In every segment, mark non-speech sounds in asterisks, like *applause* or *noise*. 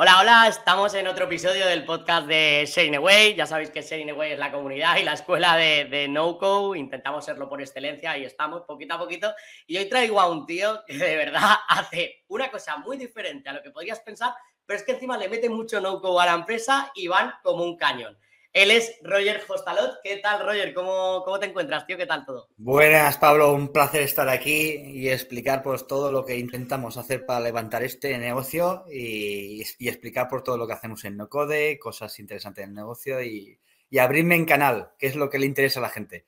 Hola, hola, estamos en otro episodio del podcast de Sharing Away. Ya sabéis que Sharing Away es la comunidad y la escuela de, de NoCo. Intentamos serlo por excelencia y estamos poquito a poquito. Y hoy traigo a un tío que de verdad *laughs* hace una cosa muy diferente a lo que podrías pensar, pero es que encima le mete mucho NoCo a la empresa y van como un cañón. Él es Roger Hostalot. ¿Qué tal, Roger? ¿Cómo, ¿Cómo, te encuentras, tío? ¿Qué tal todo? Buenas, Pablo. Un placer estar aquí y explicar pues, todo lo que intentamos hacer para levantar este negocio y, y explicar por todo lo que hacemos en NoCode, cosas interesantes en el negocio y, y, abrirme en canal, que es lo que le interesa a la gente.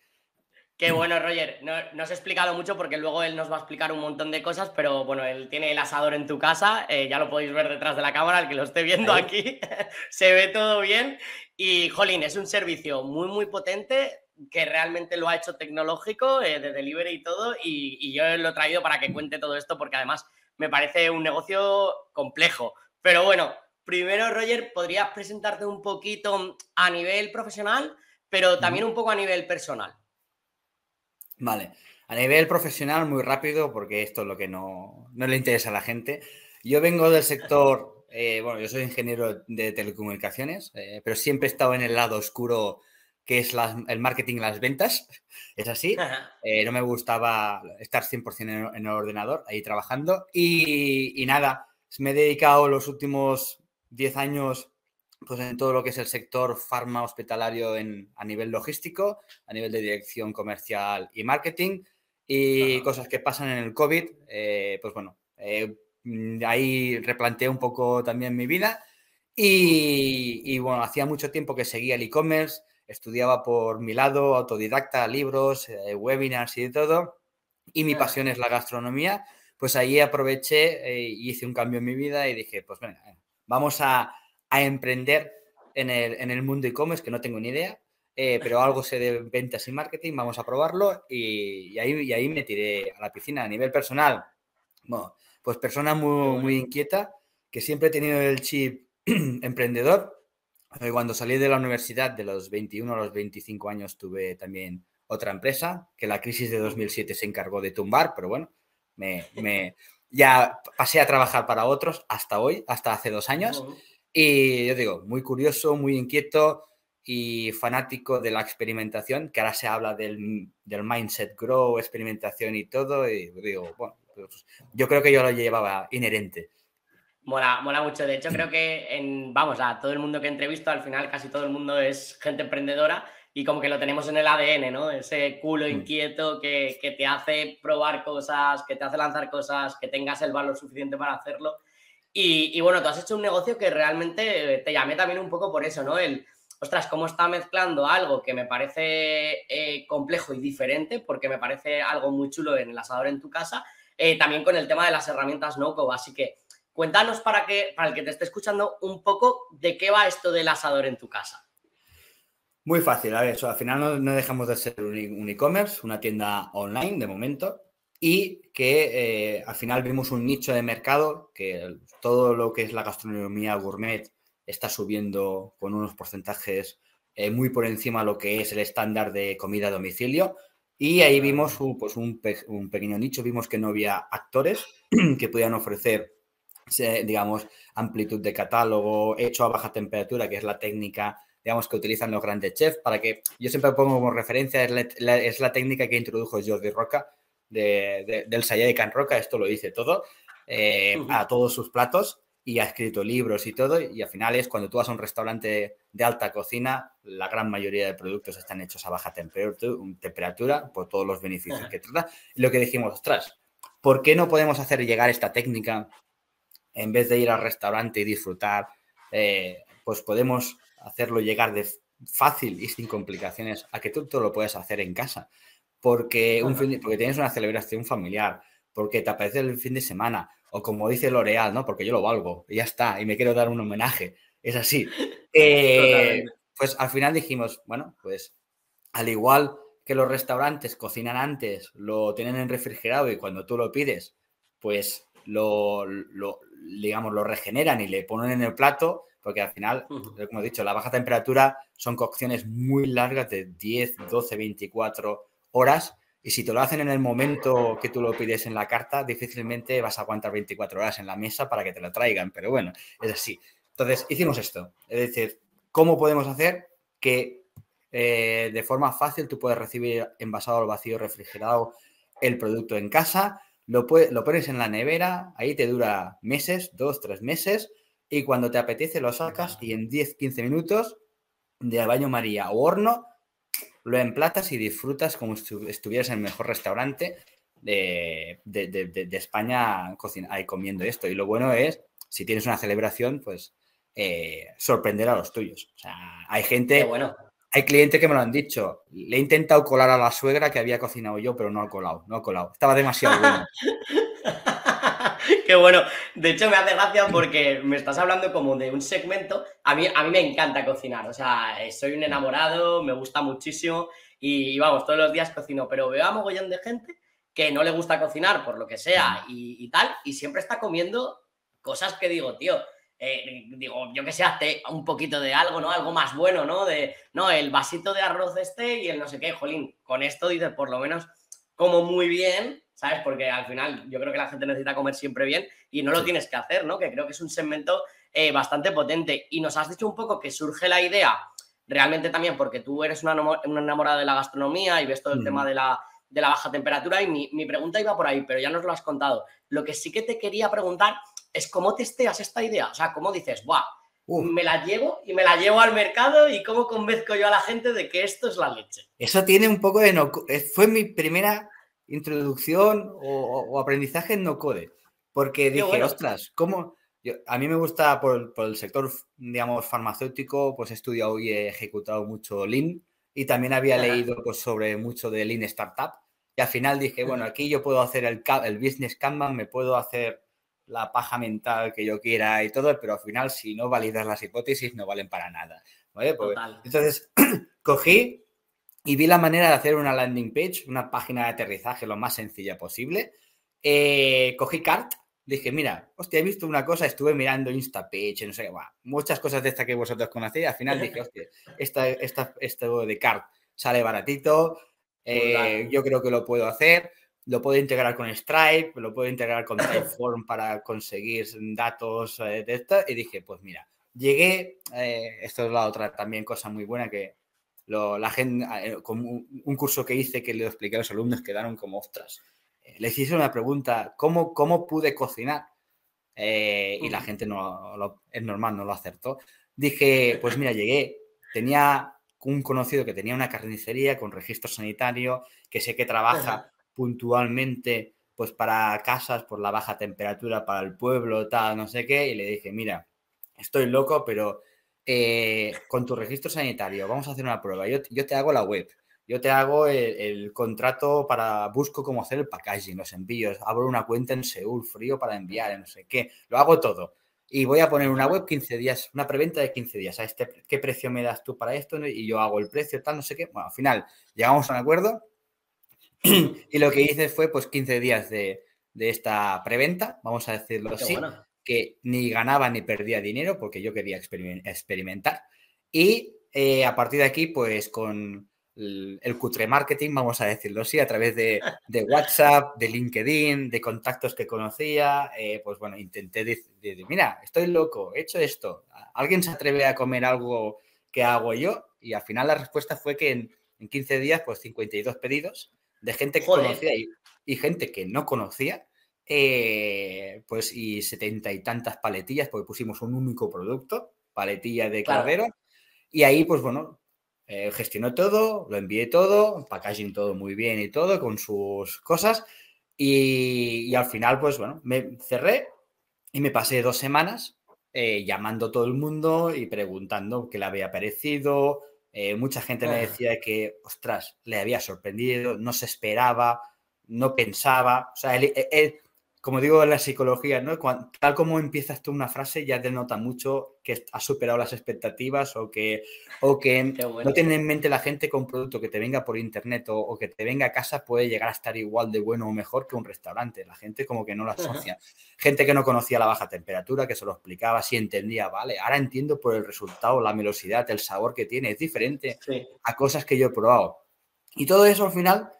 Qué bueno, Roger. No, no os he explicado mucho porque luego él nos va a explicar un montón de cosas, pero bueno, él tiene el asador en tu casa, eh, ya lo podéis ver detrás de la cámara, el que lo esté viendo aquí, *laughs* se ve todo bien. Y, jolín, es un servicio muy, muy potente que realmente lo ha hecho tecnológico, eh, de delivery y todo, y, y, yo lo he traído para que cuente todo esto porque además me parece un negocio complejo. Pero bueno, primero, Roger, ¿podrías presentarte un poquito a nivel profesional, pero también un poco a nivel personal? Vale. A nivel profesional, muy rápido, porque esto es lo que no, no le interesa a la gente. Yo vengo del sector, eh, bueno, yo soy ingeniero de telecomunicaciones, eh, pero siempre he estado en el lado oscuro que es las, el marketing y las ventas. *laughs* Es así. Eh, no me gustaba estar 100% en, en, el ordenador, ahí trabajando. Y, y, nada, me he dedicado los últimos 10 años pues en todo lo que es el sector farma hospitalario en, a nivel logístico, a nivel de dirección comercial y marketing y Ajá. cosas que pasan en el COVID, eh, pues bueno, eh, ahí replanteé un poco también mi vida y, y bueno, hacía mucho tiempo que seguía el e-commerce, estudiaba por mi lado, autodidacta, libros, eh, webinars y de todo, y mi pasión es la gastronomía, pues ahí aproveché y hice un cambio en mi vida y dije, pues venga, vamos a a emprender en el, en el mundo e-commerce, que no tengo ni idea, eh, pero *laughs* algo sé de ventas y marketing, vamos a probarlo y, y, ahí, y ahí me tiré a la piscina. A nivel personal, bueno, pues persona muy, muy inquieta, que siempre he tenido el chip *clears throat* emprendedor. Cuando salí de la universidad de los 21 a los 25 años tuve también otra empresa que la crisis de 2007 se encargó de tumbar, pero bueno, me, me ya pasé a trabajar para otros hasta hoy, hasta hace dos años. Y yo digo, muy curioso, muy inquieto y fanático de la experimentación, que ahora se habla del, del mindset grow, experimentación y todo. Y digo, bueno, yo creo que yo lo llevaba inherente. Mola, mola mucho. De hecho, creo que en, vamos, a todo el mundo que he entrevisto, al final casi todo el mundo es gente emprendedora y como que lo tenemos en el ADN, ¿no? Ese culo inquieto que, que te hace probar cosas, que te hace lanzar cosas, que tengas el valor suficiente para hacerlo. Y, y, bueno, tú has hecho un negocio que realmente te llamé también un poco por eso, ¿no? El, ostras, cómo está mezclando algo que me parece eh, complejo y diferente, porque me parece algo muy chulo en el asador en tu casa, eh, también con el tema de las herramientas no-code. Así que cuéntanos para, que, para el que te esté escuchando un poco de qué va esto del asador en tu casa. Muy fácil, a ver, eso, al final no, dejamos de ser un e-commerce, una tienda online de momento, y que eh, al final vimos un nicho de mercado que todo lo que es la gastronomía gourmet está subiendo con unos porcentajes eh, muy por encima de lo que es el estándar de comida a domicilio. Y ahí vimos un, pues un, pe un pequeño nicho, vimos que no había actores *clears throat* que pudieran ofrecer, digamos, amplitud de catálogo hecho a baja temperatura, que es la técnica digamos, que utilizan los grandes chefs, para que yo siempre pongo como referencia, es la, la, es la técnica que introdujo Jordi Roca, de, de, del Sayá de Can Roca, esto lo dice todo, eh, uh -huh. a todos sus platos y ha escrito libros y todo, y al final es cuando tú vas a un restaurante de alta cocina, la gran mayoría de productos están hechos a baja temperatura, por todos los beneficios que trata. Y lo que dijimos, ostras, ¿por qué no podemos hacer llegar esta técnica en vez de ir al restaurante y disfrutar? Eh, pues podemos hacerlo llegar de fácil y sin complicaciones a que tú todo lo puedes hacer en casa porque, un fin de, porque tienes una celebración familiar, porque te aparece el fin de semana, o como dice L'Oreal, ¿no? Porque yo lo valgo, y ya está, y me quiero dar un homenaje. Es así. *laughs* Eh, pues al final dijimos, bueno, pues al igual que los restaurantes cocinan antes, lo tienen en refrigerado y cuando tú lo pides, pues lo, lo digamos, lo regeneran y le ponen en el plato, porque al final, uh -huh. como he dicho, la baja temperatura son cocciones muy largas de 10, 12, 24 horas y si te lo hacen en el momento que tú lo pides en la carta, difícilmente vas a aguantar 24 horas en la mesa para que te lo traigan, pero bueno, es así. Entonces, hicimos esto. Es decir, ¿cómo podemos hacer que eh, de forma fácil tú puedes recibir envasado al vacío refrigerado el producto en casa? Lo, lo pones en la nevera, ahí te dura meses, dos, tres meses, y cuando te apetece lo sacas y en 10, 15 minutos de baño María o horno, lo emplatas y disfrutas como si estuvieras en el mejor restaurante de, España comiendo esto. Y lo bueno es, si tienes una celebración, pues eh, sorprender a los tuyos. O sea, hay gente, bueno. hay clientes que me lo han dicho. Le he intentado colar a la suegra que había cocinado yo, pero no ha colado, no ha colado. Estaba demasiado *laughs* bueno. Qué bueno. De hecho, me hace gracia porque me estás hablando como de un segmento. A mí, a mí me encanta cocinar. O sea, soy un enamorado, me gusta muchísimo y, vamos, todos los días cocino. Pero veo a mogollón de gente que no le gusta cocinar por lo que sea y, tal, y siempre está comiendo cosas que digo, tío, eh, digo, yo que sé, hazte un poquito de algo, ¿no? Algo más bueno, ¿no? De, no, el vasito de arroz este y el no sé qué, jolín, con esto dices, por lo menos como muy bien, ¿sabes? Porque al final yo creo que la gente necesita comer siempre bien y no lo tienes que hacer, ¿no? Que creo que es un segmento eh, bastante potente. Y nos has dicho un poco que surge la idea, realmente también porque tú eres una, enamorada de la gastronomía y ves todo el tema de la, de la baja temperatura y mi, mi, pregunta iba por ahí, pero ya nos lo has contado. Lo que sí que te quería preguntar es cómo testeas esta idea, o sea, cómo dices, ¡buah! me la llevo y me la llevo al mercado y cómo convenzco yo a la gente de que esto es la leche. Eso tiene un poco de no... Fue mi primera introducción o, aprendizaje en no code. Porque dije, ostras, ¿cómo? a mí me gusta por, el sector, digamos, farmacéutico, pues he estudiado y he ejecutado mucho Lean y también había leído pues, sobre mucho de Lean Startup. Y al final dije, bueno, aquí yo puedo hacer el, el business Kanban, me puedo hacer la paja mental que yo quiera y todo, pero al final si no validas las hipótesis no valen para nada. Pues, entonces, *clears throat* cogí y vi la manera de hacer una landing page, una página de aterrizaje lo más sencilla posible. Eh, cogí Cart, dije, mira, hostia, he visto una cosa, estuve mirando Instapage, no sé, muchas cosas de estas que vosotros conocéis. Al final dije, hostia, esta, esta, esto de Cart sale baratito, eh, yo creo que lo puedo hacer. Lo puedo integrar con Stripe, lo puedo integrar con Typeform para conseguir datos eh, de esto. Y dije, pues mira, llegué, esto es la otra también cosa muy buena que la gente, eh, con un, curso que hice que le expliqué a los alumnos quedaron como ostras. Eh, les hice una pregunta, ¿cómo, cómo pude cocinar? Eh, y la gente no es normal, no lo acertó. Dije, pues mira, llegué, tenía un conocido que tenía una carnicería con registro sanitario, que sé que trabaja puntualmente pues para casas por la baja temperatura, para el pueblo, tal, no sé qué, y le dije, mira, estoy loco, pero eh, con tu registro sanitario, vamos a hacer una prueba. Yo, te hago la web, yo te hago el, contrato para, busco cómo hacer el packaging, los envíos, abro una cuenta en Seúl, frío para enviar, no sé qué, lo hago todo. Y voy a poner una web 15 días, una preventa de 15 días. ¿A este, ¿Qué precio me das tú para esto? Y yo hago el precio, tal, no sé qué. Bueno, al final llegamos a un acuerdo *clears throat* y lo que hice fue pues 15 días de, esta preventa, vamos a decirlo así que ni ganaba ni perdía dinero porque yo quería experimentar. Y eh, a partir de aquí, pues con el cutre marketing, vamos a decirlo así, a través de, WhatsApp, de LinkedIn, de contactos que conocía, eh, pues bueno, intenté decir, mira, estoy loco, he hecho esto, ¿alguien se atreve a comer algo que hago yo? Y al final la respuesta fue que en, 15 días, pues 52 pedidos de gente que conocía y, y gente que no conocía eh, pues y setenta y tantas paletillas, porque pusimos un único producto, paletilla de cordero, y ahí pues bueno, eh, gestionó todo, lo envié todo, packaging todo muy bien y todo, con sus cosas, y, al final pues bueno, me cerré y me pasé dos semanas eh, llamando a todo el mundo y preguntando qué le había parecido. mucha gente me decía que, ostras, le había sorprendido, no se esperaba, no pensaba. O sea, él, como digo en la psicología, ¿no? tal como empiezas tú una frase ya denota mucho que has superado las expectativas o que, o que *laughs* no tiene en mente la gente que un producto que te venga por internet o, que te venga a casa puede llegar a estar igual de bueno o mejor que un restaurante. La gente como que no lo asocia. gente que no conocía la baja temperatura, que se lo explicaba, sí entendía, vale, ahora entiendo por el resultado, la melosidad, el sabor que tiene, es diferente a cosas que yo he probado. Y todo eso al final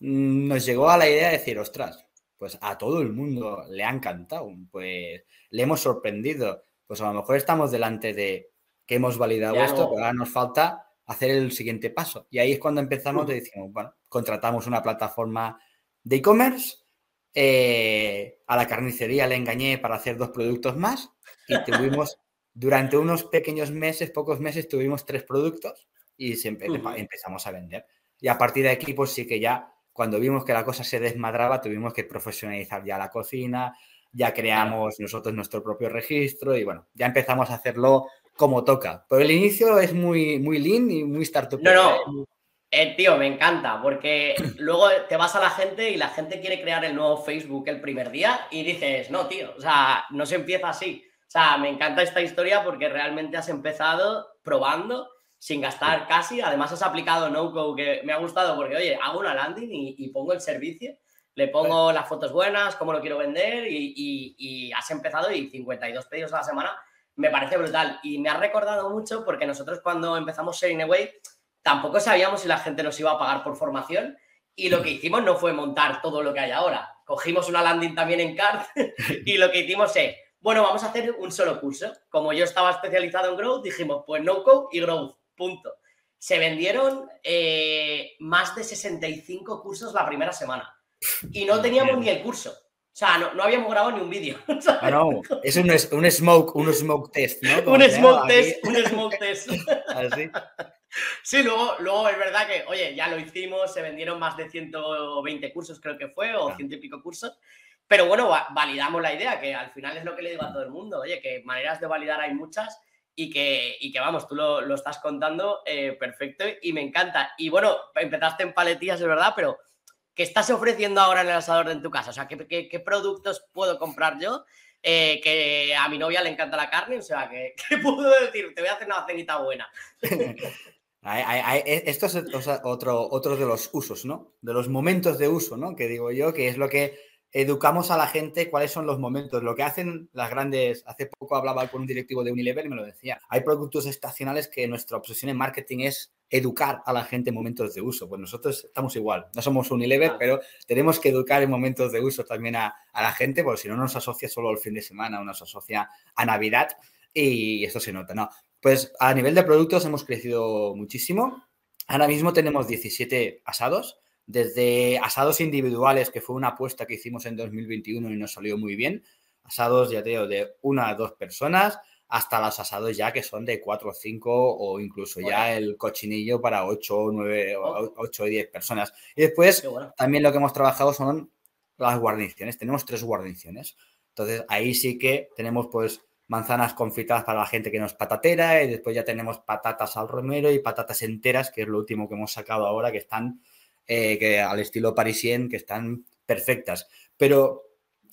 mm, nos llegó a la idea de decir, ostras, pues a todo el mundo le ha encantado, pues le hemos sorprendido. pues a lo mejor estamos delante de que hemos validado esto, pero ahora nos falta hacer el siguiente paso. Y ahí es cuando empezamos decimos, bueno, contratamos una plataforma de e-commerce, eh, a la carnicería le engañé para hacer dos productos más y tuvimos, *laughs* durante unos pequeños meses, pocos meses, tuvimos tres productos y siempre empezamos a vender. Y a partir de aquí, pues sí que ya, cuando vimos que la cosa se desmadraba, tuvimos que profesionalizar ya la cocina, ya creamos nosotros nuestro propio registro y bueno, ya empezamos a hacerlo como toca. Pero el inicio es muy, muy lean y muy startup. No, no. Eh, tío, me encanta, porque *clears throat* luego te vas a la gente y la gente quiere crear el nuevo Facebook el primer día y dices, no, tío, o sea, no se empieza así. O sea, me encanta esta historia porque realmente has empezado probando sin gastar casi. Además, has aplicado no que me ha gustado porque, oye, hago una landing y, pongo el servicio, le pongo las fotos buenas, cómo lo quiero vender y, y has empezado y 52 pedidos a la semana me parece brutal. Y me ha recordado mucho porque nosotros cuando empezamos Sharing Away tampoco sabíamos si la gente nos iba a pagar por formación y lo que hicimos no fue montar todo lo que hay ahora. Cogimos una landing también en CARD *laughs* y lo que hicimos es, bueno, vamos a hacer un solo curso. Como yo estaba especializado en Growth, dijimos, pues No Code y Growth, punto. Se vendieron eh, más de 65 cursos la primera semana y no teníamos ni el curso. O sea, no, habíamos grabado ni un vídeo. *laughs* Ah, no, es un, un, smoke, un smoke test, ¿no? un smoke test, un smoke test. *laughs* Así. Sí, luego, luego es verdad que, oye, ya lo hicimos, se vendieron más de 120 cursos, creo que fue, o ciento y pico cursos. Pero bueno, validamos la idea, que al final es lo que le digo a todo el mundo, oye, que maneras de validar hay muchas y que, y que vamos, tú lo, lo estás contando eh, perfecto y me encanta. Y bueno, empezaste en paletillas, es verdad, pero ¿qué estás ofreciendo ahora en el asador en tu casa? O sea, ¿qué, productos puedo comprar yo? Eh, que a mi novia le encanta la carne, o sea, ¿qué, *laughs* puedo decir? Te voy a hacer una cenita buena. *laughs* E, esto es otro, otro de los usos, ¿no? De los momentos de uso, ¿no? Que digo yo, que es lo que educamos a la gente cuáles son los momentos. Lo que hacen las grandes, hace poco hablaba con un directivo de Unilever y me lo decía, hay productos estacionales que nuestra obsesión en marketing es educar a la gente en momentos de uso. Pues nosotros estamos igual, no somos Unilever, pero tenemos que educar en momentos de uso también a, la gente, porque si no nos asocia solo al fin de semana, nos asocia a Navidad y esto se nota, ¿no? Pues a nivel de productos hemos crecido muchísimo. Ahora mismo tenemos 17 asados desde asados individuales, que fue una apuesta que hicimos en 2021 y nos salió muy bien, asados, ya te digo, de una a dos personas, hasta los asados ya que son de cuatro o cinco o incluso ya el cochinillo para ocho o nueve o ocho o diez personas. Y después también lo que hemos trabajado son las guarniciones. Tenemos tres guarniciones. Entonces ahí sí que tenemos pues manzanas confitadas para la gente que no es patatera y después ya tenemos patatas al romero y patatas enteras, que es lo último que hemos sacado ahora, que están eh, que al estilo parisien, que están perfectas. Pero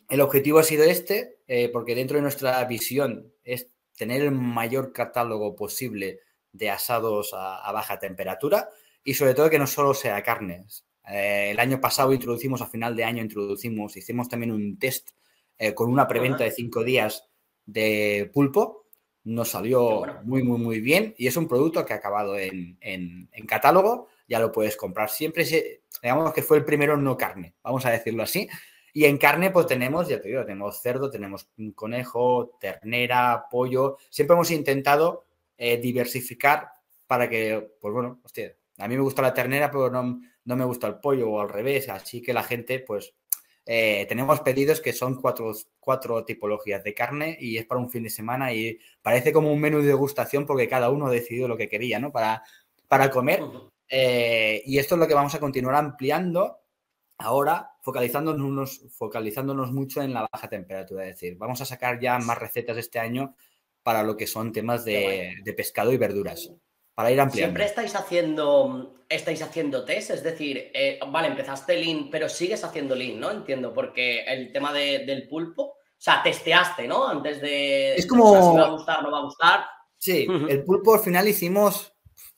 el objetivo ha sido este, eh, porque dentro de nuestra visión es tener el mayor catálogo posible de asados a, baja temperatura y sobre todo que no solo sea carnes. Eh, el año pasado introducimos, a final de año introducimos, hicimos también un test con una preventa de cinco días de pulpo. Nos salió muy, muy, muy bien y es un producto que ha acabado en, en catálogo ya lo puedes comprar. Siempre, se, digamos que fue el primero no carne, vamos a decirlo así. Y en carne, pues tenemos, ya te digo, tenemos cerdo, tenemos conejo, ternera, pollo. Siempre hemos intentado eh, diversificar para que, pues bueno, a mí me gusta la ternera, pero no, no me gusta el pollo o al revés. Así que la gente, pues, eh, tenemos pedidos que son cuatro, cuatro tipologías de carne y es para un fin de semana y parece como un menú de degustación porque cada uno ha decidido lo que quería, ¿no? Para, para comer. Eh, y esto es lo que vamos a continuar ampliando ahora, focalizándonos, focalizándonos mucho en la baja temperatura. Es decir, vamos a sacar ya más recetas este año para lo que son temas de, pescado y verduras. Para ir ampliando. Siempre estáis haciendo, estáis haciendo test, es decir, eh, vale, empezaste lean, pero sigues haciendo lean, ¿no? Entiendo, porque el tema del pulpo, o sea, testeaste, ¿no? Antes de... Es como... si va a gustar, no va a gustar. Sí, el pulpo al final hicimos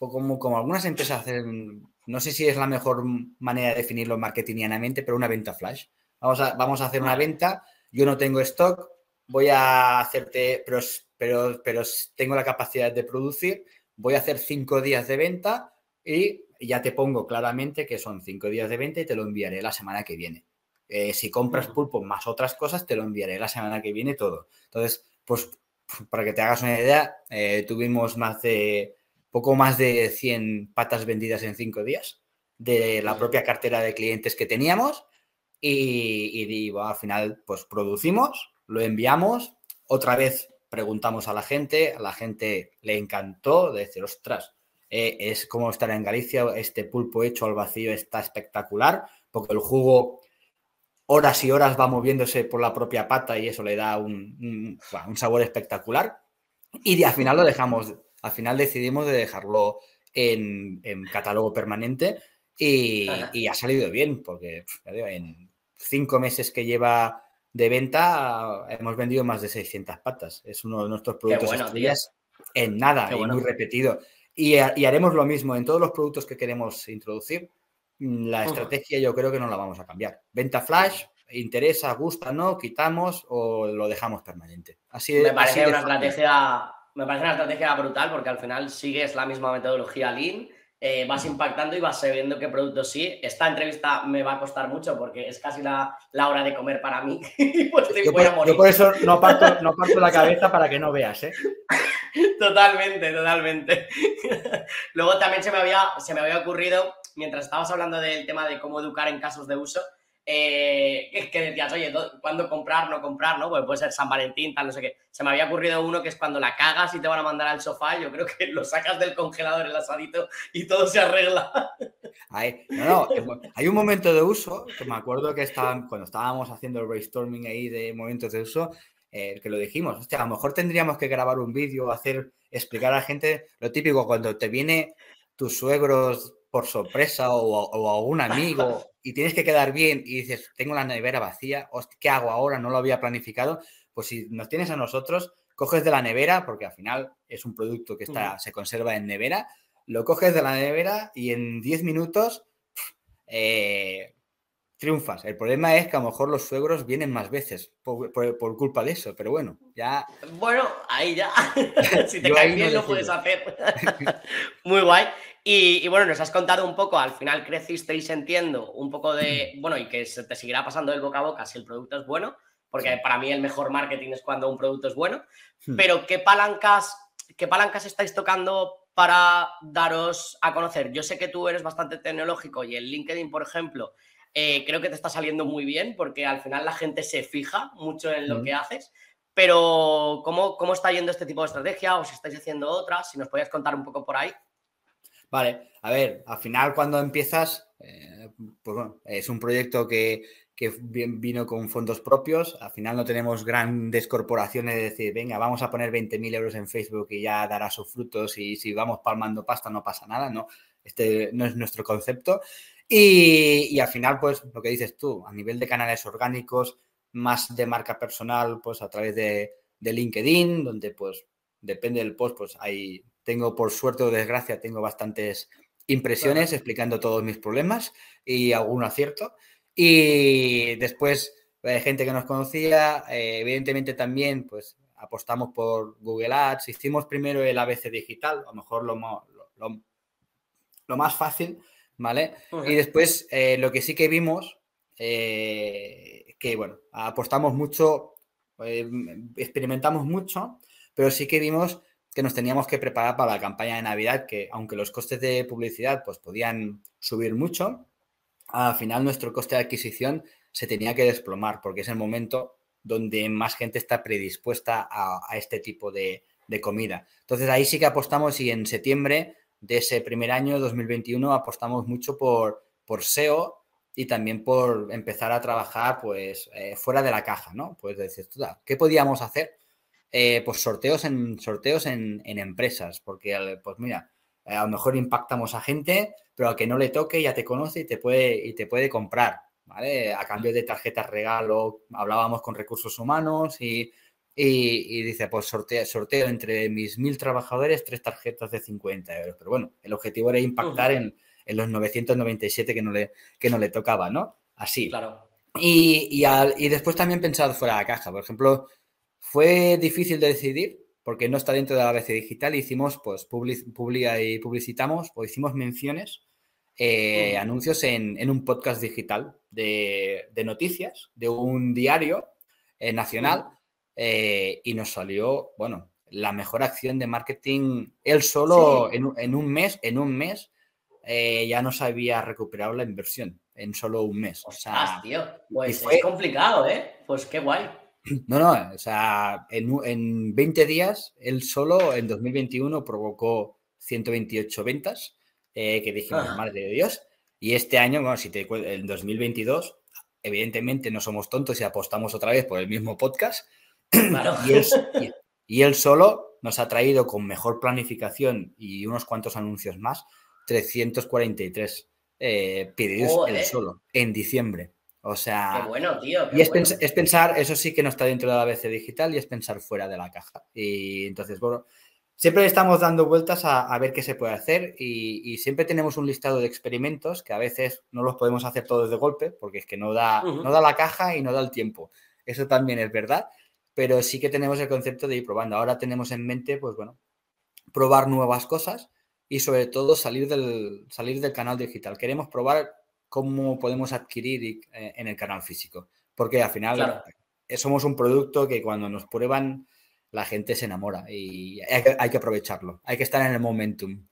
como, como algunas empresas hacen, no sé si es la mejor manera de definirlo marketingianamente, pero una venta flash. Vamos a, vamos a hacer una venta, yo no tengo stock, voy a hacerte, pero, pero, pero tengo la capacidad de producir, voy a hacer cinco días de venta y ya te pongo claramente que son cinco días de venta y te lo enviaré la semana que viene. Eh, si compras pulpo más otras cosas, te lo enviaré la semana que viene todo. Entonces, pues para que te hagas una idea, eh, tuvimos más de, poco más de 100 patas vendidas en cinco días de la propia cartera de clientes que teníamos y, al final pues producimos, lo enviamos, otra vez preguntamos a la gente, a la gente le encantó, de decir, ostras, eh, es como estar en Galicia, este pulpo hecho al vacío está espectacular, porque el jugo horas y horas va moviéndose por la propia pata y eso le da un, sabor espectacular. Y al final lo dejamos, al final decidimos de dejarlo en, catálogo permanente y, ha salido bien, porque en cinco meses que lleva de venta hemos vendido más de 600 patas. Es uno de nuestros productos estrellas en nada, y muy repetido. Y, haremos lo mismo en todos los productos que queremos introducir. Mm, la estrategia yo creo que no la vamos a cambiar. Venta flash, interesa, gusta, no, quitamos o lo dejamos permanente. Así me parece una estrategia, me parece una estrategia brutal porque al final sigues la misma metodología Lean eh, vas impactando y vas sabiendo qué productos sí. Esta entrevista me va a costar mucho porque es casi la, hora de comer para mí. *laughs* pues yo, por, eso no parto, *laughs* no parto la cabeza para que no veas, ¿eh? Totalmente, totalmente. Luego también se me, había, se me había ocurrido, mientras estabas hablando del tema de cómo educar en casos de uso, eh, que decías, oye, ¿cuándo comprar, no comprar? ¿no? Pues puede ser San Valentín, tal, no sé qué. Se me había ocurrido uno que es cuando la cagas y te van a mandar al sofá, yo creo que lo sacas del congelador el asadito y todo se arregla. Hay, no, no, hay un momento de uso, que me acuerdo que estaban, cuando estábamos haciendo el brainstorming ahí de momentos de uso, eh, que lo dijimos, hostia, a lo mejor tendríamos que grabar un vídeo, hacer, explicar a la gente lo típico, cuando te viene tus suegros por sorpresa o, a un amigo y tienes que quedar bien y dices, tengo la nevera vacía, ¿qué hago ahora? No lo había planificado. Pues si nos tienes a nosotros, coges de la nevera, porque al final es un producto que está, se conserva en nevera, lo coges de la nevera y en 10 minutos eh, triunfas. El problema es que a lo mejor los suegros vienen más veces por, culpa de eso, pero bueno, ya... Bueno, ahí ya. *laughs* *laughs* si te cae bien lo puedes hacer. *laughs* Muy guay. Y, bueno, nos has contado un poco, al final crecisteis, entiendo, un poco de, bueno, y que se te seguirá pasando el boca a boca si el producto es bueno, porque para mí el mejor marketing es cuando un producto es bueno, hmm. pero ¿qué palancas, ¿qué palancas estáis tocando para daros a conocer? Yo sé que tú eres bastante tecnológico y el LinkedIn, por ejemplo, eh, creo que te está saliendo muy bien porque al final la gente se fija mucho en lo hmm. que haces. Pero, ¿cómo, ¿cómo está yendo este tipo de estrategia? ¿O si estáis haciendo otras? Si nos podías contar un poco por ahí. Vale, a ver, al final cuando empiezas, eh, pues bueno, es un proyecto que, vino con fondos propios, al final no tenemos grandes corporaciones de decir, venga, vamos a poner 20.000 euros en Facebook y ya dará sus frutos y si vamos palmando pasta no pasa nada, no, este no es nuestro concepto. Y, al final, pues lo que dices tú, a nivel de canales orgánicos, más de marca personal, pues a través de, de LinkedIn, donde pues depende del post, pues hay tengo, por suerte o desgracia, tengo bastantes impresiones explicando todos mis problemas y algún acierto. Y después, eh, gente que nos conocía, eh, evidentemente también, pues apostamos por Google Ads. Hicimos primero el ABC digital, a lo mejor lo, lo, más fácil, ¿vale? Y después, eh, lo que sí que vimos, que bueno, apostamos mucho, experimentamos mucho, pero sí que vimos que nos teníamos que preparar para la campaña de Navidad, que aunque los costes de publicidad pues, podían subir mucho, al final nuestro coste de adquisición se tenía que desplomar, porque es el momento donde más gente está predispuesta a, este tipo de, comida. Entonces ahí sí que apostamos y en septiembre de ese primer año, 2021, apostamos mucho por, por SEO y también por empezar a trabajar pues eh, fuera de la caja, ¿no? Pues decir, ¿qué podíamos hacer? Eh, pues sorteos en sorteos en, empresas, porque pues mira, eh, a lo mejor impactamos a gente, pero a que no le toque ya te conoce y te puede, y te puede comprar, ¿vale? A cambio de tarjetas regalo, hablábamos con recursos humanos y, dice, pues sorteo, sorteo entre mis mil trabajadores tres tarjetas de 50 euros. Pero bueno, el objetivo era impactar en, los 997 que no le, que no le tocaba, ¿no? Así. Claro. Y, y, y después también pensado fuera de la caja. Por ejemplo, fue difícil de decidir porque no está dentro de la ABC digital. Hicimos, pues, publica y publicitamos o hicimos menciones, eh, anuncios en, un podcast digital de, noticias de un diario eh, nacional. eh, y nos salió, bueno, la mejor acción de marketing. Él solo en, un mes, en un mes, ya nos había recuperado la inversión en solo un mes. O sea, tío. Pues es complicado, ¿eh? Pues qué guay. No, no, o sea, en, en 20 días, él solo en 2021 provocó 128 ventas, eh, que dijimos, madre de Dios. Y este año, bueno, si te en 2022, evidentemente no somos tontos y apostamos otra vez por el mismo podcast. y, él, solo nos ha traído con mejor planificación y unos cuantos anuncios más, 343 eh, pedidos él solo en diciembre. O sea, qué bueno, tío. y es, pensar, eso sí que no está dentro de la ABC digital y es pensar fuera de la caja. Y entonces, bueno, siempre estamos dando vueltas a, ver qué se puede hacer y, siempre tenemos un listado de experimentos que a veces no los podemos hacer todos de golpe porque es que no da, no da la caja y no da el tiempo. Eso también es verdad, pero sí que tenemos el concepto de ir probando. Ahora tenemos en mente, pues bueno, probar nuevas cosas y sobre todo salir del, salir del canal digital. Queremos probar cómo podemos adquirir eh, en el canal físico, porque al final somos un producto que cuando nos prueban la gente se enamora y hay que, aprovecharlo, hay que estar en el momentum.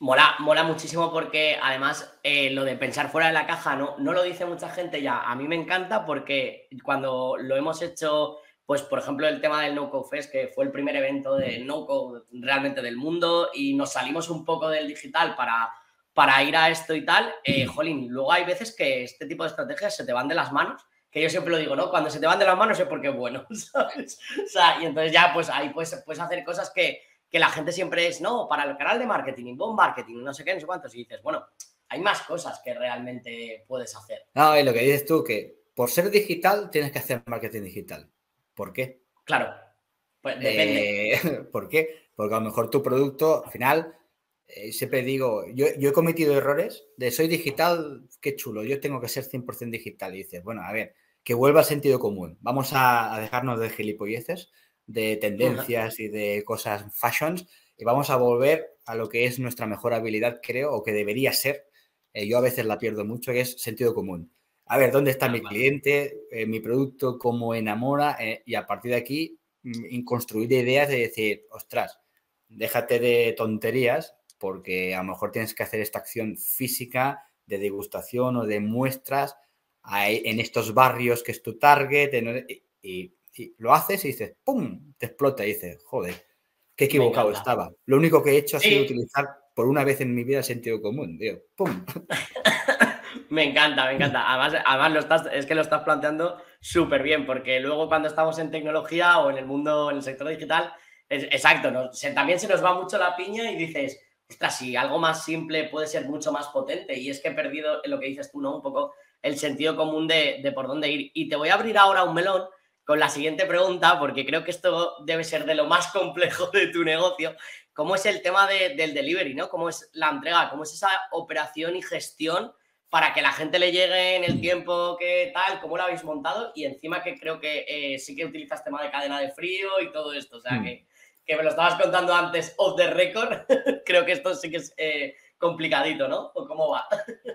Mola, mola muchísimo porque además eh, lo de pensar fuera de la caja no, no lo dice mucha gente ya. A mí me encanta porque cuando lo hemos hecho, pues por ejemplo el tema del No Code Fest, que fue el primer evento de No Code realmente del mundo y nos salimos un poco del digital para, para ir a esto y tal, eh, jolín, luego hay veces que este tipo de estrategias se te van de las manos que yo siempre lo digo, ¿no? Cuando se te van de las manos es porque es bueno, *laughs* ¿sabes? O sea, y entonces ya pues ahí puedes, puedes hacer cosas que, la gente siempre es, no, para el canal de marketing, inbound marketing, no sé qué, no sé cuántos, y dices, bueno, hay más cosas que realmente puedes hacer. No, y lo que dices tú, que por ser digital tienes que hacer marketing digital. ¿Por qué? Claro, pues depende. Eh, *laughs* ¿Por qué? Porque a lo mejor tu producto, al final, eh, siempre digo, yo, yo, he cometido errores de soy digital, qué chulo, yo tengo que ser 100% digital. Y dices, bueno, a ver, que vuelva al sentido común. Vamos a, dejarnos de gilipolleces, de tendencias y de cosas fashions y vamos a volver a lo que es nuestra mejor habilidad, creo, o que debería ser. Eh, yo a veces la pierdo mucho, que es sentido común. A ver, ¿dónde está mi cliente, eh, mi producto, cómo enamora? Eh, y a partir de aquí, mm, construir ideas de decir, ostras, déjate de tonterías, porque a lo mejor tienes que hacer esta acción física de degustación o de muestras en estos barrios que es tu target, y, lo haces y dices, ¡pum! Te explota y dices, joder, qué equivocado estaba. Lo único que he hecho ha sido utilizar por una vez en mi vida sentido común, tío, ¡pum! *laughs* me encanta, me encanta. Además, además lo estás, es que lo estás planteando súper bien, porque luego cuando estamos en tecnología o en el mundo, en el sector digital, es, exacto, también se nos va mucho la piña y dices, ostras, si algo más simple puede ser mucho más potente. Y es que he perdido lo que dices tú, ¿no? Un poco el sentido común de, por dónde ir. Y te voy a abrir ahora un melón con la siguiente pregunta, porque creo que esto debe ser de lo más complejo de tu negocio. ¿Cómo es el tema del delivery, ¿no? ¿Cómo es la entrega? ¿Cómo es esa operación y gestión para que la gente le llegue en el tiempo que tal? ¿Cómo lo habéis montado? Y encima que creo que eh, sí que utilizas tema de cadena de frío y todo esto. O sea, mm. que, que, me lo estabas contando antes off the record. *laughs* creo que esto sí que es eh, complicadito, ¿no? ¿O cómo va?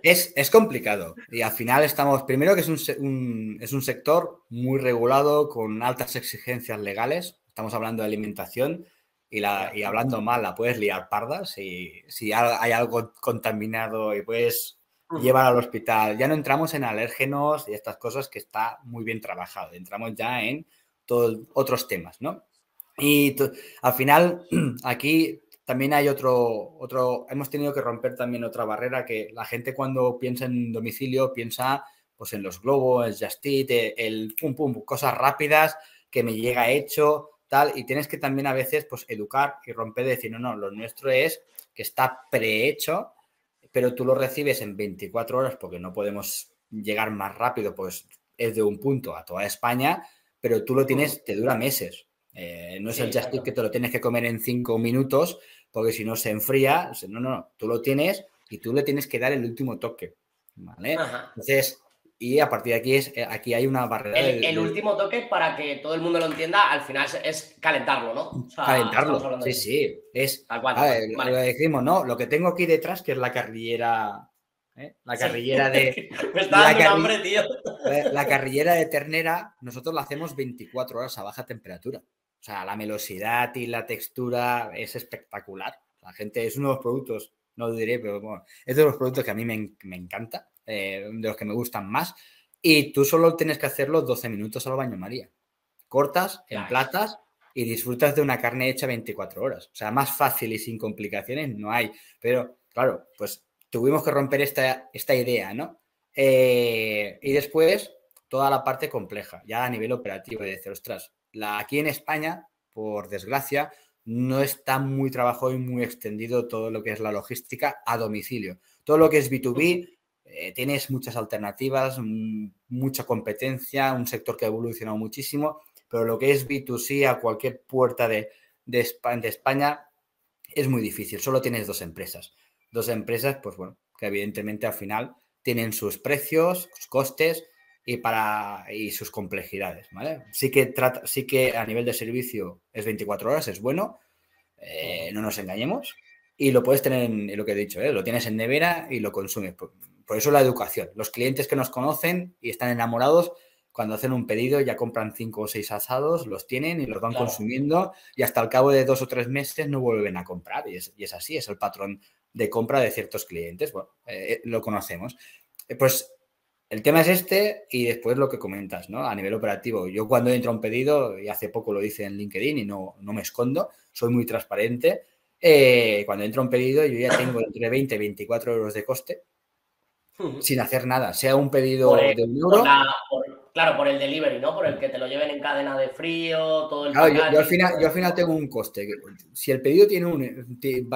Es, es, complicado. Y al final estamos, primero que es un, es un sector muy regulado, con altas exigencias legales. Estamos hablando de alimentación y, la, y hablando mal la puedes liar pardas y si hay algo contaminado y puedes llevar al hospital. Ya no entramos en alérgenos y estas cosas que está muy bien trabajado. Entramos ya en todos otros temas, ¿no? Y al final, *clears throat* aquí también hay otro, otro, hemos tenido que romper también otra barrera que la gente cuando piensa en domicilio piensa pues en los globos, el Just Eat, el pum pum, cosas rápidas que me llega hecho, tal, y tienes que también a veces pues educar y romper de decir, no, no, lo nuestro es que está prehecho, pero tú lo recibes en 24 horas porque no podemos llegar más rápido, pues es de un punto a toda España, pero tú lo tienes, te dura meses. Eh, no es el Just que te lo tienes que comer en cinco minutos porque si no se enfría. No, no, no, tú lo tienes y tú le tienes que dar el último toque. ¿Vale? Entonces, y a partir de aquí, es, eh, aquí hay una barrera. El, último toque, para que todo el mundo lo entienda, al final es, calentarlo, ¿no? calentarlo, sí, sí. Es, Lo decimos, ¿no? Lo que tengo aquí detrás, que es la carrillera ¿eh? La carrillera de. *laughs* Me está dando hambre, tío. La carrillera de ternera, nosotros la hacemos 24 horas a baja temperatura. O sea, la melosidad y la textura es espectacular. La gente es uno de los productos, no lo diré, pero bueno, es de los productos que a mí me, en- me encanta, eh, de los que me gustan más. Y tú solo tienes que hacerlo 12 minutos al baño María. Cortas, emplatas y disfrutas de una carne hecha 24 horas. O sea, más fácil y sin complicaciones no hay. Pero, claro, pues tuvimos que romper esta, esta idea, ¿no? Eh, y después toda la parte compleja, ya a nivel operativo, de decir, ostras, la, aquí en España, por desgracia, no está muy trabajado y muy extendido todo lo que es la logística a domicilio. Todo lo que es B2B, eh, tienes muchas alternativas, mm, mucha competencia, un sector que ha evolucionado muchísimo, pero lo que es B2C a cualquier puerta de, de Espa- de España es muy difícil. Solo tienes dos empresas. Dos empresas, pues bueno, que evidentemente al final tienen sus precios, sus costes y, para, y sus complejidades, ¿vale? Sí que, trata, sí que a nivel de servicio es 24 horas, es bueno, eh, no nos engañemos, y lo puedes tener en lo que he dicho, ¿eh? lo tienes en nevera y lo consumes. Por, por eso la educación. Los clientes que nos conocen y están enamorados, cuando hacen un pedido ya compran cinco o seis asados, los tienen y los van Claro. consumiendo y hasta el cabo de dos o tres meses no vuelven a comprar. Y es, y es así, es el patrón de compra de ciertos clientes. Bueno, eh, lo conocemos. Eh, pues el tema es este y después lo que comentas, ¿no? A nivel operativo. Yo cuando entro a un pedido, y hace poco lo hice en LinkedIn y no, no me escondo, soy muy transparente. eh, cuando entro a un pedido, yo ya tengo entre 20 y 24 euros de coste sin hacer nada, sea un pedido Por el- de un Por euro. la- por- claro, por el delivery, ¿no? Por el que te lo lleven en cadena de frío, todo el Claro, yo, yo al final, yo al final tengo un coste. Si el pedido tiene un,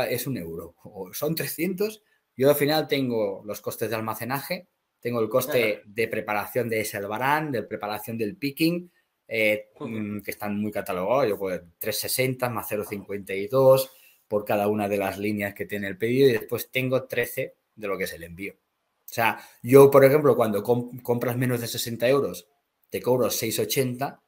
es un euro o son 300, yo al final tengo los costes de almacenaje, tengo el coste de preparación de ese albarán, de preparación del picking, eh, mm, que están muy catalogados, yo pues 360 más 0,52 por cada una de las líneas que tiene el pedido y después tengo 13 de lo que es el envío. O sea, yo, por ejemplo, cuando com- compras menos de 60 euros, te cobro 6,80,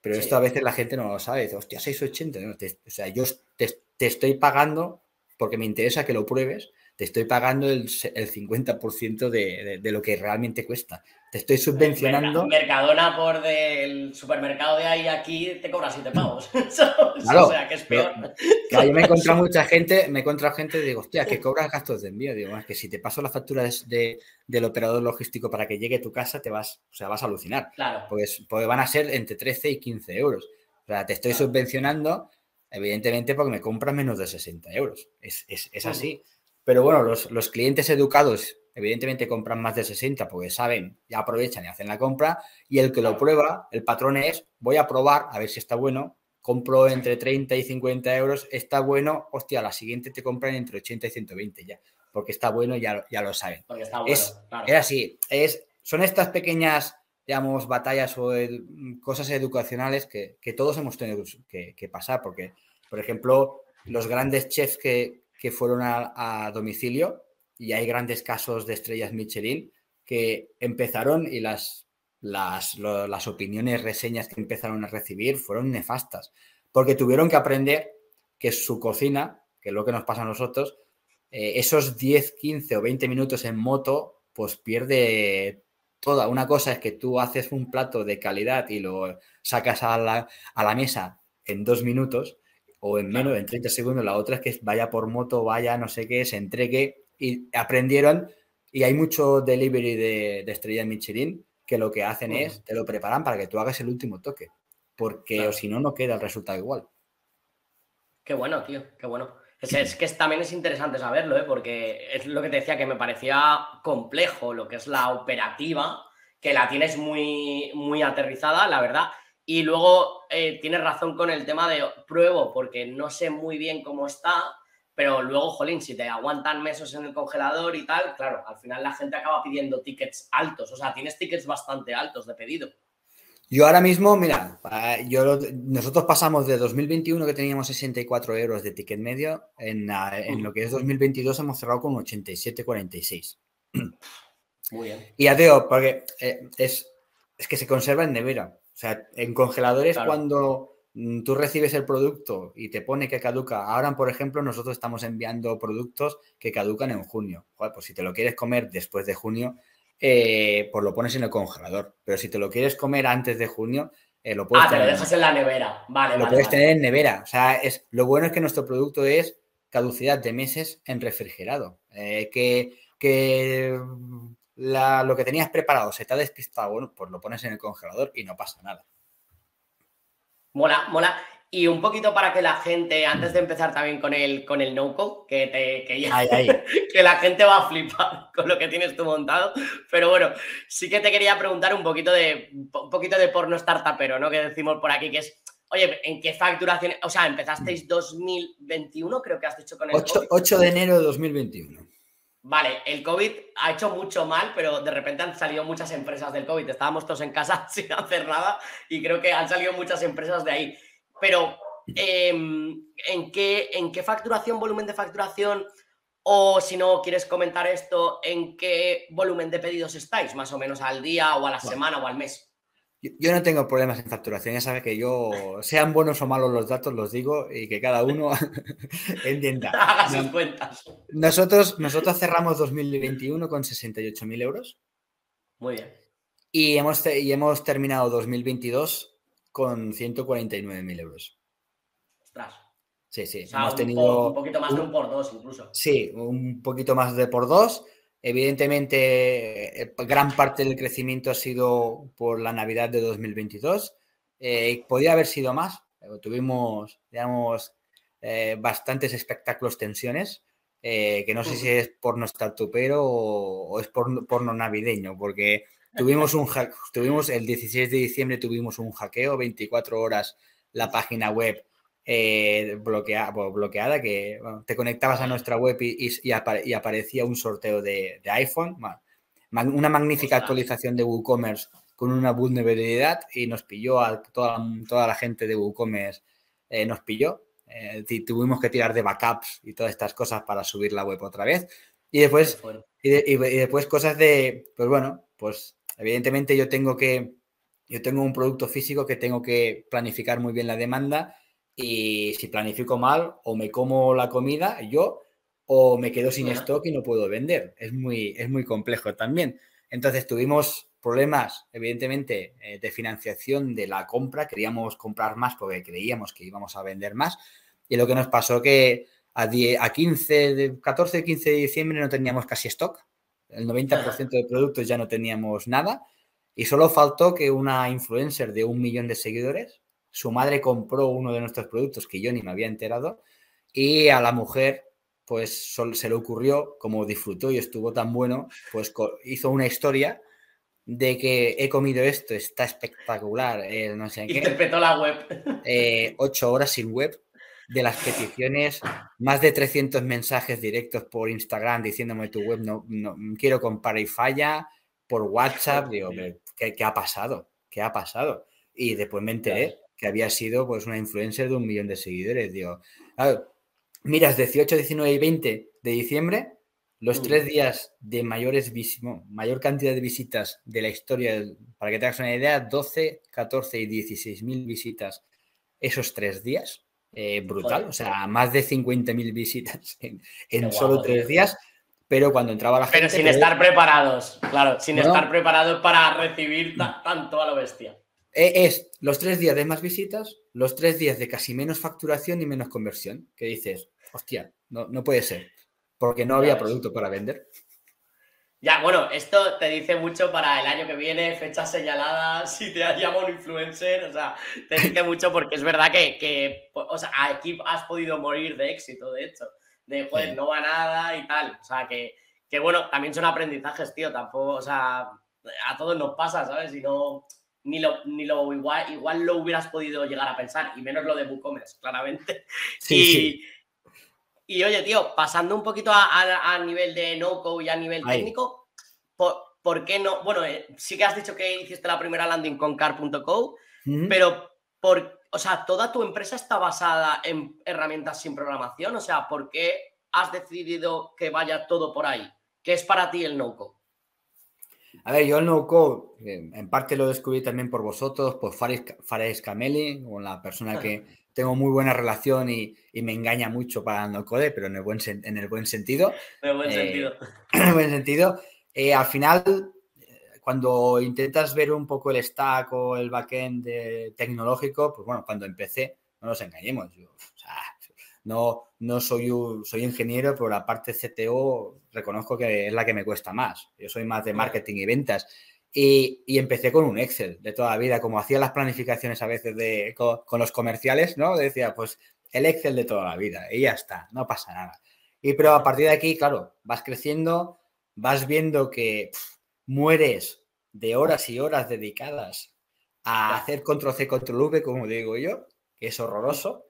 pero Sí. esto a veces la gente no lo sabe. Dice, hostia, 6,80. No, te- o sea, yo te, te estoy pagando, porque me interesa que lo pruebes, te estoy pagando el, el 50% de, de- de lo que realmente cuesta. Te estoy subvencionando. Merca- Mercadona por del supermercado de ahí aquí te cobra siete pavos. *laughs* ¿sabes? Claro, o sea, que es peor. Claro, yo me he encontrado *laughs* mucha gente, me he encontrado gente y digo, hostia, que *laughs* cobras gastos de envío. Digo, es que si te paso la factura de- de- del operador logístico para que llegue a tu casa, te vas, o sea, vas a alucinar. Claro. Pues, pues van a ser entre 13 y 15 euros. O sea, te estoy Claro. subvencionando, evidentemente, porque me compras menos de 60 euros. Es, es- es así. Pero bueno, los, los clientes educados, evidentemente, compran más de 60 porque saben, ya aprovechan y hacen la compra. Y el que lo prueba, el patrón es, voy a probar a ver si está bueno. Compro entre 30 y 50 euros, está bueno, hostia, la siguiente te compran entre 80 y 120 ya, porque está bueno, ya, ya lo saben. Porque está bueno. Es- claro. Es así, es, son estas pequeñas, digamos, batallas o edu- cosas educacionales que, que todos hemos tenido que, que pasar, porque, por ejemplo, los grandes chefs que, que fueron a, domicilio, y hay grandes casos de estrellas Michelin, que empezaron y las, las, lo- las opiniones, reseñas que empezaron a recibir fueron nefastas, porque tuvieron que aprender que su cocina, que es lo que nos pasa a nosotros, eh, esos 10, 15 o 20 minutos en moto, pues pierde toda. Una cosa es que tú haces un plato de calidad y lo sacas a la, a la mesa en dos minutos o en menos, en 30 segundos. La otra es que vaya por moto, vaya no sé qué, se entregue y aprendieron. Y hay mucho delivery de, de Michelin que lo que hacen es, te lo preparan para que tú hagas el último toque. Porque Claro. o si no, no queda el resultado igual. Qué bueno, tío, qué bueno. Es, es que es- también es interesante saberlo, ¿eh? porque es lo que te decía, que me parecía complejo lo que es la operativa, que la tienes muy, muy aterrizada, la verdad. Y luego eh, tienes razón con el tema de pruebo, porque no sé muy bien cómo está, pero luego, jolín, si te aguantan meses en el congelador y tal, claro, al final la gente acaba pidiendo tickets altos, o sea, tienes tickets bastante altos de pedido. Yo ahora mismo, mira, yo, nosotros pasamos de 2021 que teníamos 64 euros de ticket medio, en, lo que es 2022 hemos cerrado con 87,46. Muy bien. Y ya te digo, porque eh, es, es que se conserva en nevera. O sea, en congeladores Claro. cuando, mm, tú recibes el producto y te pone que caduca. Ahora, por ejemplo, nosotros estamos enviando productos que caducan en junio. pues si te lo quieres comer después de junio, eh, pues lo pones en el congelador. Pero si te lo quieres comer antes de junio, eh, lo puedes Ah, te lo dejas en la nevera. Vale, Lo puedes tener en nevera. O sea, es, lo bueno es que nuestro producto es caducidad de meses en refrigerado. Eh, que que lo que tenías preparado se te ha despistado, bueno, pues lo pones en el congelador y no pasa nada. Mola, mola. Y un poquito para que la gente, antes de empezar también con el, con el no-code, que, te, que, *laughs* la gente va a flipar *laughs* con lo que tienes tú montado. Pero bueno, sí que te quería preguntar un poquito de, un poquito de porno startupero, ¿no? Que decimos por aquí, que es, oye, ¿en qué facturación? O sea, empezasteis 2021, creo que has dicho con el 8, 8 de enero de 2021. Vale, el COVID ha hecho mucho mal, pero de repente han salido muchas empresas del COVID. Estábamos todos en casa *laughs* sin hacer nada y creo que han salido muchas empresas de ahí. Pero, em, ¿en, qué, ¿en qué facturación, volumen de facturación? O si no quieres comentar esto, ¿en qué volumen de pedidos estáis? Más o menos al día o a la semana o al mes. Yo no tengo problemas en facturación, ya sabes que yo, sean buenos o malos los datos, los digo y que cada uno *laughs* entienda. *laughs* Haga sus cuentas. Nosotros, nosotros cerramos 2021 con 68.000 euros. Muy bien. Y hemos, y hemos terminado 2022 con 149.000 euros. Ostras. Sí, sí. hemos tenido. un poquito más de un por dos, incluso. Sí, un poquito más de por dos. Evidentemente, eh, gran parte del crecimiento ha sido por la Navidad de 2022. Eh, podía haber sido más. Tuvimos, digamos, eh, bastantes espectáculos, tensiones, que no sé si es por nuestro tupero o, es por porno navideño, porque tuvimos un tuvimos el 16 de diciembre tuvimos un hackeo, 24 horas la página web eh, bloqueada, que te conectabas a nuestra web y, aparecía un sorteo de, iPhone. una magnífica actualización de WooCommerce con una vulnerabilidad y nos pilló a toda, toda la gente de WooCommerce, eh, nos pilló. Eh, tuvimos que tirar de backups y todas estas cosas para subir la web otra vez. Y después, y, después cosas de, pues bueno, pues evidentemente yo tengo que, yo tengo un producto físico que tengo que planificar muy bien la demanda y si planifico mal, o me como la comida yo, o me quedo sin stock y no puedo vender. Es muy, es muy complejo también. Entonces tuvimos problemas, evidentemente, eh, de financiación de la compra. Queríamos comprar más porque creíamos que íbamos a vender más. Y lo que nos pasó que a, 15, de, 14, 15 de diciembre no teníamos casi stock. El 90% de productos ya no teníamos nada. Y solo faltó que una influencer de un millón de seguidores su madre compró uno de nuestros productos que yo ni me había enterado y a la mujer pues se le ocurrió, como disfrutó y estuvo tan bueno, pues hizo una historia de que he comido esto, está espectacular, eh, no sé qué. Interpretó la web. Eh, ocho horas sin web, de las peticiones, más de 300 mensajes directos por Instagram diciéndome tu web no, no quiero comprar y falla, por WhatsApp, digo, ¿qué, ¿qué, ha pasado? ¿Qué ha pasado? Y después me enteré que había sido pues una influencer de un millón de seguidores. Digo, miras 18, 19 y 20 de diciembre, los tres días de mayores mayor cantidad de visitas de la historia, para que te hagas una idea, 12, 14 y 16 mil visitas esos tres días. Eh, brutal, o sea, más de 50 mil visitas *laughs* en, solo tres días. Pero cuando entraba la gente. Pero sin estar preparados, claro, sin estar preparados para recibir tanto a lo bestia. Eh, es los tres días de más visitas, los tres días de casi menos facturación y menos conversión. Que dices, hostia, no, no puede ser, porque no había producto para vender. Ya, bueno, esto te dice mucho para el año que viene, fechas señaladas, si te llama un influencer, o sea, te dice *laughs* mucho porque es verdad que, o sea, aquí has podido morir de éxito, de hecho, de, pues no va nada y tal, o sea, que, que bueno, también son aprendizajes, tío, tampoco, o sea, a todos nos pasa, ¿sabes? Y no, ni lo, ni lo igual, igual lo hubieras podido llegar a pensar, y menos lo de WooCommerce, claramente. Sí, y, oye, tío, pasando un poquito a, nivel de no-code y a nivel técnico, ¿por, qué no? Bueno, eh, sí que has dicho que hiciste la primera landing con car.co, pero por, o sea, toda tu empresa está basada en herramientas sin programación, o sea, ¿por qué has decidido que vaya todo por ahí? ¿Qué es para ti el no-code? A ver, yo el no-code, eh, en parte lo descubrí también por vosotros, por Fares, Cameli, con la persona que tengo muy buena relación y, me engaña mucho para el no-code, pero en el buen, en el buen sentido. En el buen eh, sentido. *clears throat* En el buen sentido. Eh, al final, cuando intentas ver un poco el stack o el backend tecnológico, pues bueno, cuando empecé, no nos engañemos, yo, no, no soy, un, soy ingeniero, pero la parte CTO reconozco que es la que me cuesta más. Yo soy más de marketing y ventas. Y, empecé con un Excel de toda la vida, como hacía las planificaciones a veces de, con, los comerciales, ¿no? Decía, pues el Excel de toda la vida y ya está, no pasa nada. Y pero a partir de aquí, claro, vas creciendo, vas viendo que mueres de horas y horas dedicadas a hacer control C, control V, como digo yo, que es horroroso.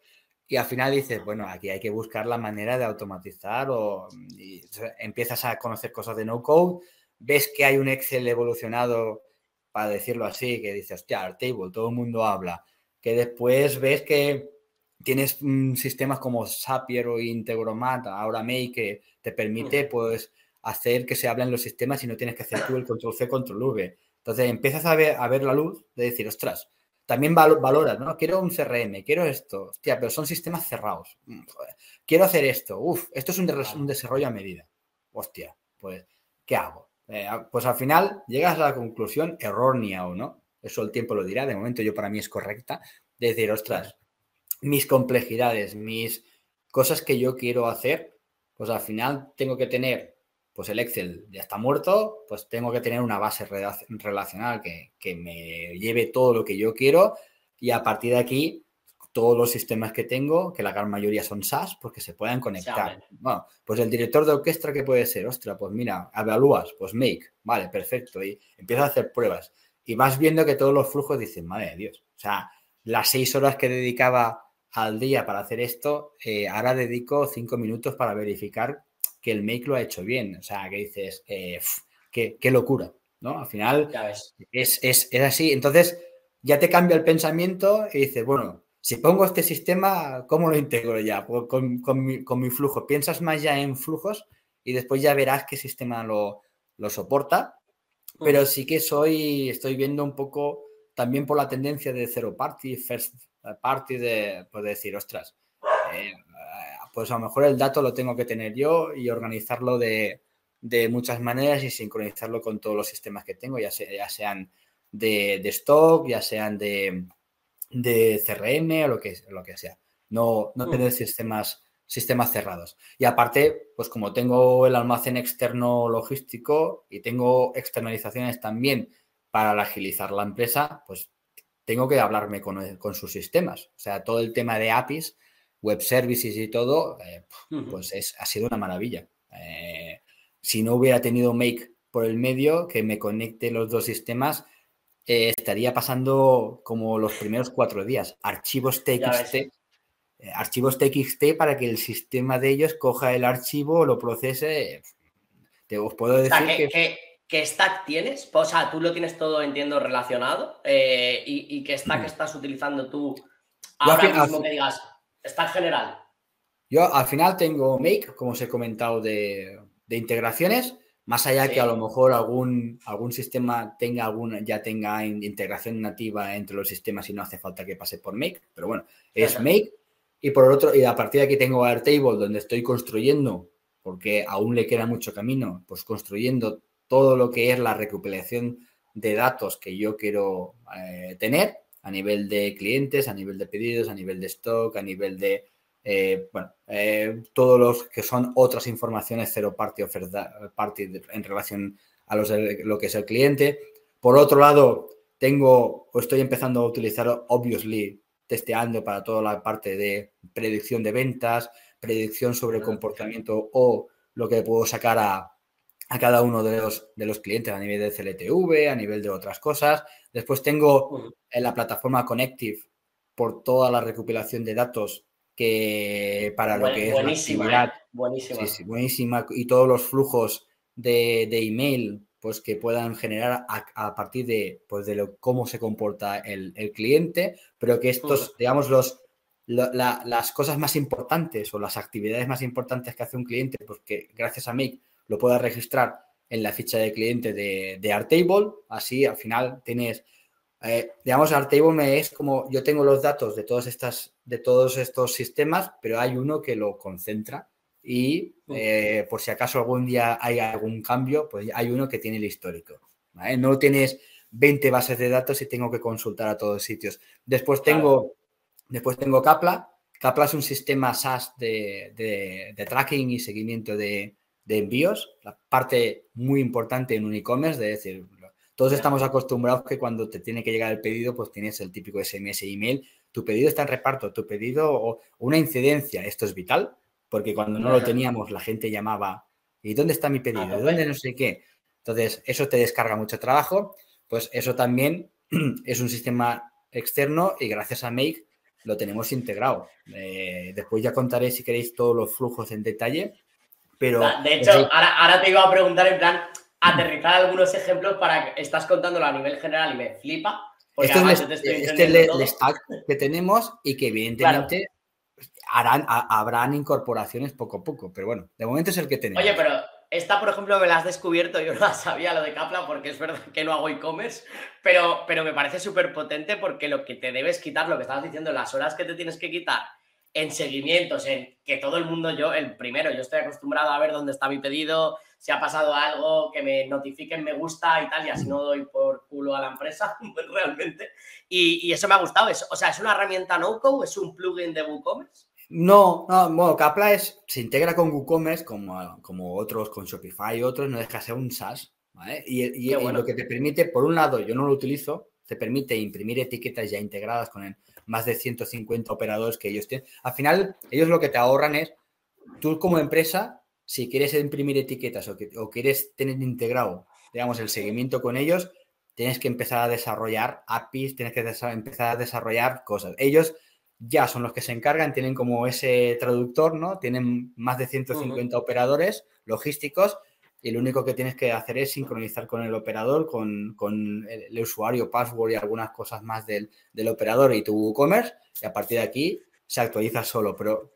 Y al final dices, bueno, aquí hay que buscar la manera de automatizar o empiezas a conocer cosas de no code, ves que hay un Excel evolucionado, para decirlo así, que dices, hostia, Airtable, todo el mundo habla, que después ves que tienes sistemas como Zapier o Integromat, ahora Make, que te permite pues hacer que se hablen los sistemas y no tienes que hacer tú el control C, control V. Entonces empiezas a ver, a ver la luz de decir, ostras, también valoras, ¿no? Quiero un CRM, quiero esto, hostia, pero son sistemas cerrados. Mm, quiero hacer esto, uf, esto es un, desarrollo a medida. Hostia, pues, ¿qué hago? Eh, pues al final llegas a la conclusión errónea o no, eso el tiempo lo dirá, de momento yo para mí es correcta, de decir, ostras, mis complejidades, mis cosas que yo quiero hacer, pues al final tengo que tener pues el Excel ya está muerto, pues tengo que tener una base relacional que, me lleve todo lo que yo quiero y a partir de aquí todos los sistemas que tengo, que la gran mayoría son SaaS, porque se puedan conectar. Bueno, pues el director de orquesta, ¿qué puede ser? Ostras, pues mira, evalúas, pues make, vale, perfecto, y empiezas a hacer pruebas. Y vas viendo que todos los flujos dicen, madre de Dios, o sea, las seis horas que dedicaba al día para hacer esto, eh, ahora dedico cinco minutos para verificar que el Make lo ha hecho bien. O sea, que dices, eh, qué, locura, ¿no? Al final es, es, así. Entonces, ya te cambia el pensamiento y dices, bueno, si pongo este sistema, ¿cómo lo integro ya? Pues con, mi, flujo. Piensas más ya en flujos y después ya verás qué sistema lo, soporta. Pero sí que soy, estoy viendo un poco también por la tendencia de zero party, first party, de, pues decir, ostras, eh, pues a lo mejor el dato lo tengo que tener yo y organizarlo de, muchas maneras y sincronizarlo con todos los sistemas que tengo, ya, ya sean de, stock, ya sean de, CRM o lo que, lo que sea. No, no mm. tener sistemas, sistemas cerrados. Y aparte, pues como tengo el almacén externo logístico y tengo externalizaciones también para agilizar la empresa, pues tengo que hablarme con, con sus sistemas. O sea, todo el tema de APIs web services y todo, eh, pues es, ha sido una maravilla. Eh, si no hubiera tenido Make por el medio que me conecte los dos sistemas, eh, estaría pasando como los primeros cuatro días. Archivos TXT, archivos TXT para que el sistema de ellos coja el archivo, lo procese. Te os puedo decir que, ¿Qué stack tienes? O sea, tú lo tienes todo, entiendo, relacionado. y, qué stack mm. estás utilizando tú ahora mismo que digas, Está en general. Yo al final tengo Make, como os he comentado, de, integraciones, más allá que a lo mejor algún, algún sistema tenga alguna, ya tenga integración nativa entre los sistemas y no hace falta que pase por Make, pero bueno, es Make. Y por otro, y a partir de aquí tengo Airtable, donde estoy construyendo, porque aún le queda mucho camino, pues construyendo todo lo que es la recuperación de datos que yo quiero eh, tener a nivel de clientes, a nivel de pedidos, a nivel de stock, a nivel de, eh, bueno, eh, todos los que son otras informaciones cero party, oferta, party en relación a los, lo que es el cliente. Por otro lado, tengo o estoy empezando a utilizar Obviously testeando para toda la parte de predicción de ventas, predicción sobre comportamiento o lo que puedo sacar a, a cada uno de los, de los clientes a nivel de CLTV, a nivel de otras cosas. Después tengo en la plataforma Connective por toda la recopilación de datos que para lo que es buenísima, la actividad. Buenísima. Sí, buenísima. Y todos los flujos de, email pues que puedan generar a, partir de, pues, de lo, cómo se comporta el, cliente, pero que estos, digamos, los, las cosas más importantes o las actividades más importantes que hace un cliente, pues que gracias a mí lo pueda registrar en la ficha de cliente de, de Artable. Así al final tienes, eh, digamos, Artable me es como yo tengo los datos de, todas estas, de todos estos sistemas, pero hay uno que lo concentra y eh, por si acaso algún día hay algún cambio, pues hay uno que tiene el histórico. No tienes 20 bases de datos y tengo que consultar a todos sitios. Después tengo, después tengo Capla. Capla es un sistema SaaS de, tracking y seguimiento de, envíos, la parte muy importante en un e-commerce, de decir, todos estamos acostumbrados que cuando te tiene que llegar el pedido, pues tienes el típico SMS email, tu pedido está en reparto, tu pedido o una incidencia, esto es vital, porque cuando no lo teníamos la gente llamaba, ¿y dónde está mi pedido? ¿Dónde no sé qué? Entonces, eso te descarga mucho trabajo, pues eso también *clears throat* es un sistema externo y gracias a Make lo tenemos integrado. Eh, después ya contaré si queréis todos los flujos en detalle, pero... De hecho, ahora, te iba a preguntar en plan, aterrizar algunos ejemplos para que estás contándolo a nivel general y me flipa. Este es, este el, stack que tenemos y que evidentemente harán, habrán incorporaciones poco a poco, pero bueno, de momento es el que tenemos. Oye, pero esta, por ejemplo, me la has descubierto, yo no la sabía lo de Capla porque es verdad que no hago e-commerce, pero, pero me parece súper potente porque lo que te debes quitar, lo que estabas diciendo, las horas que te tienes que quitar en seguimientos, en que todo el mundo, yo, el primero, yo estoy acostumbrado a ver dónde está mi pedido, si ha pasado algo, que me notifiquen me gusta y tal, y así no doy por culo a la empresa, *laughs* pues, realmente. Y, y, eso me ha gustado. o sea, ¿es una herramienta no-code? ¿Es un plugin de WooCommerce? No, no, bueno, Capla es, se integra con WooCommerce como, como otros, con Shopify y otros, no deja de ser un SaaS, ¿vale? Y, lo que te permite, por un lado, yo no lo utilizo, te permite imprimir etiquetas ya integradas con el, más de 150 operadores que ellos tienen. Al final, ellos lo que te ahorran es, tú como empresa, si quieres imprimir etiquetas o, que, o quieres tener integrado, digamos, el seguimiento con ellos, tienes que empezar a desarrollar APIs, tienes que empezar a desarrollar cosas. Ellos ya son los que se encargan, tienen como ese traductor, ¿no? Tienen más de 150 operadores logísticos y lo único que tienes que hacer es sincronizar con el operador, con, el, usuario, password y algunas cosas más del, operador y tu WooCommerce y a partir de aquí se actualiza solo, pero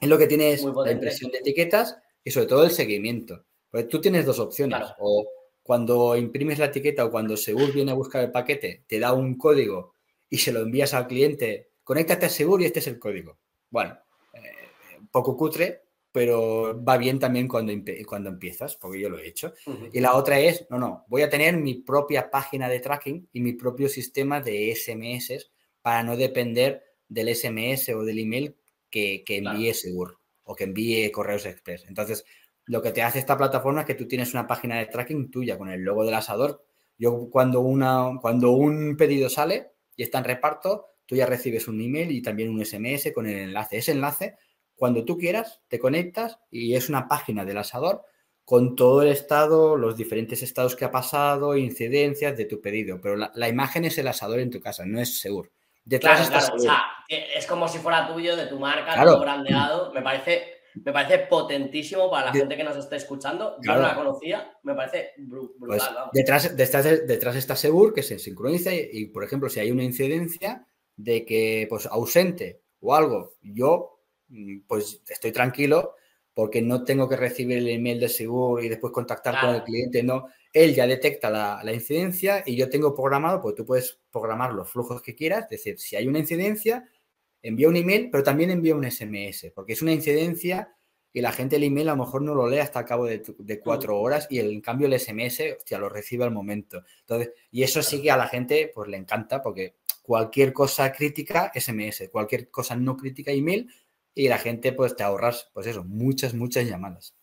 es lo que tienes la impresión de etiquetas y sobre todo el seguimiento. Porque tú tienes dos opciones, o cuando imprimes la etiqueta o cuando Segur viene a buscar el paquete, te da un código y se lo envías al cliente conéctate a Seguro y este es el código. Bueno, eh, poco cutre, pero va bien también cuando, cuando empiezas, porque yo lo he hecho. Y la otra es, no, no, voy a tener mi propia página de tracking y mi propio sistema de SMS para no depender del SMS o del email que, envíe Seguro o que envíe Correos Express. Entonces, lo que te hace esta plataforma es que tú tienes una página de tracking tuya con el logo del asador. Yo cuando, una, cuando un pedido sale y está en reparto, tú ya recibes un email y también un SMS con el enlace. Ese enlace, cuando tú quieras, te conectas y es una página del asador con todo el estado, los diferentes estados que ha pasado, incidencias de tu pedido. Pero la, imagen es el asador en tu casa, no es seguro. Detrás está es como si fuera tuyo, de tu marca, todo brandeado. Me parece, me parece potentísimo para la gente que nos esté escuchando. Yo no la conocía, me parece brutal. Pues detrás, detrás, detrás, está Segur, que se sincroniza y, por ejemplo, si hay una incidencia, de que pues ausente o algo, yo pues estoy tranquilo porque no tengo que recibir el email de seguro y después contactar con el cliente, no, él ya detecta la, incidencia y yo tengo programado, porque tú puedes programar los flujos que quieras, es decir, si hay una incidencia, envía un email, pero también envía un SMS, porque es una incidencia y la gente el email a lo mejor no lo lee hasta el cabo de, cuatro horas y en cambio el SMS, hostia, lo recibe al momento. Entonces, y eso sí que a la gente pues le encanta porque cualquier cosa crítica, SMS, cualquier cosa no crítica, email, y la gente pues te ahorras, pues eso, muchas, muchas llamadas.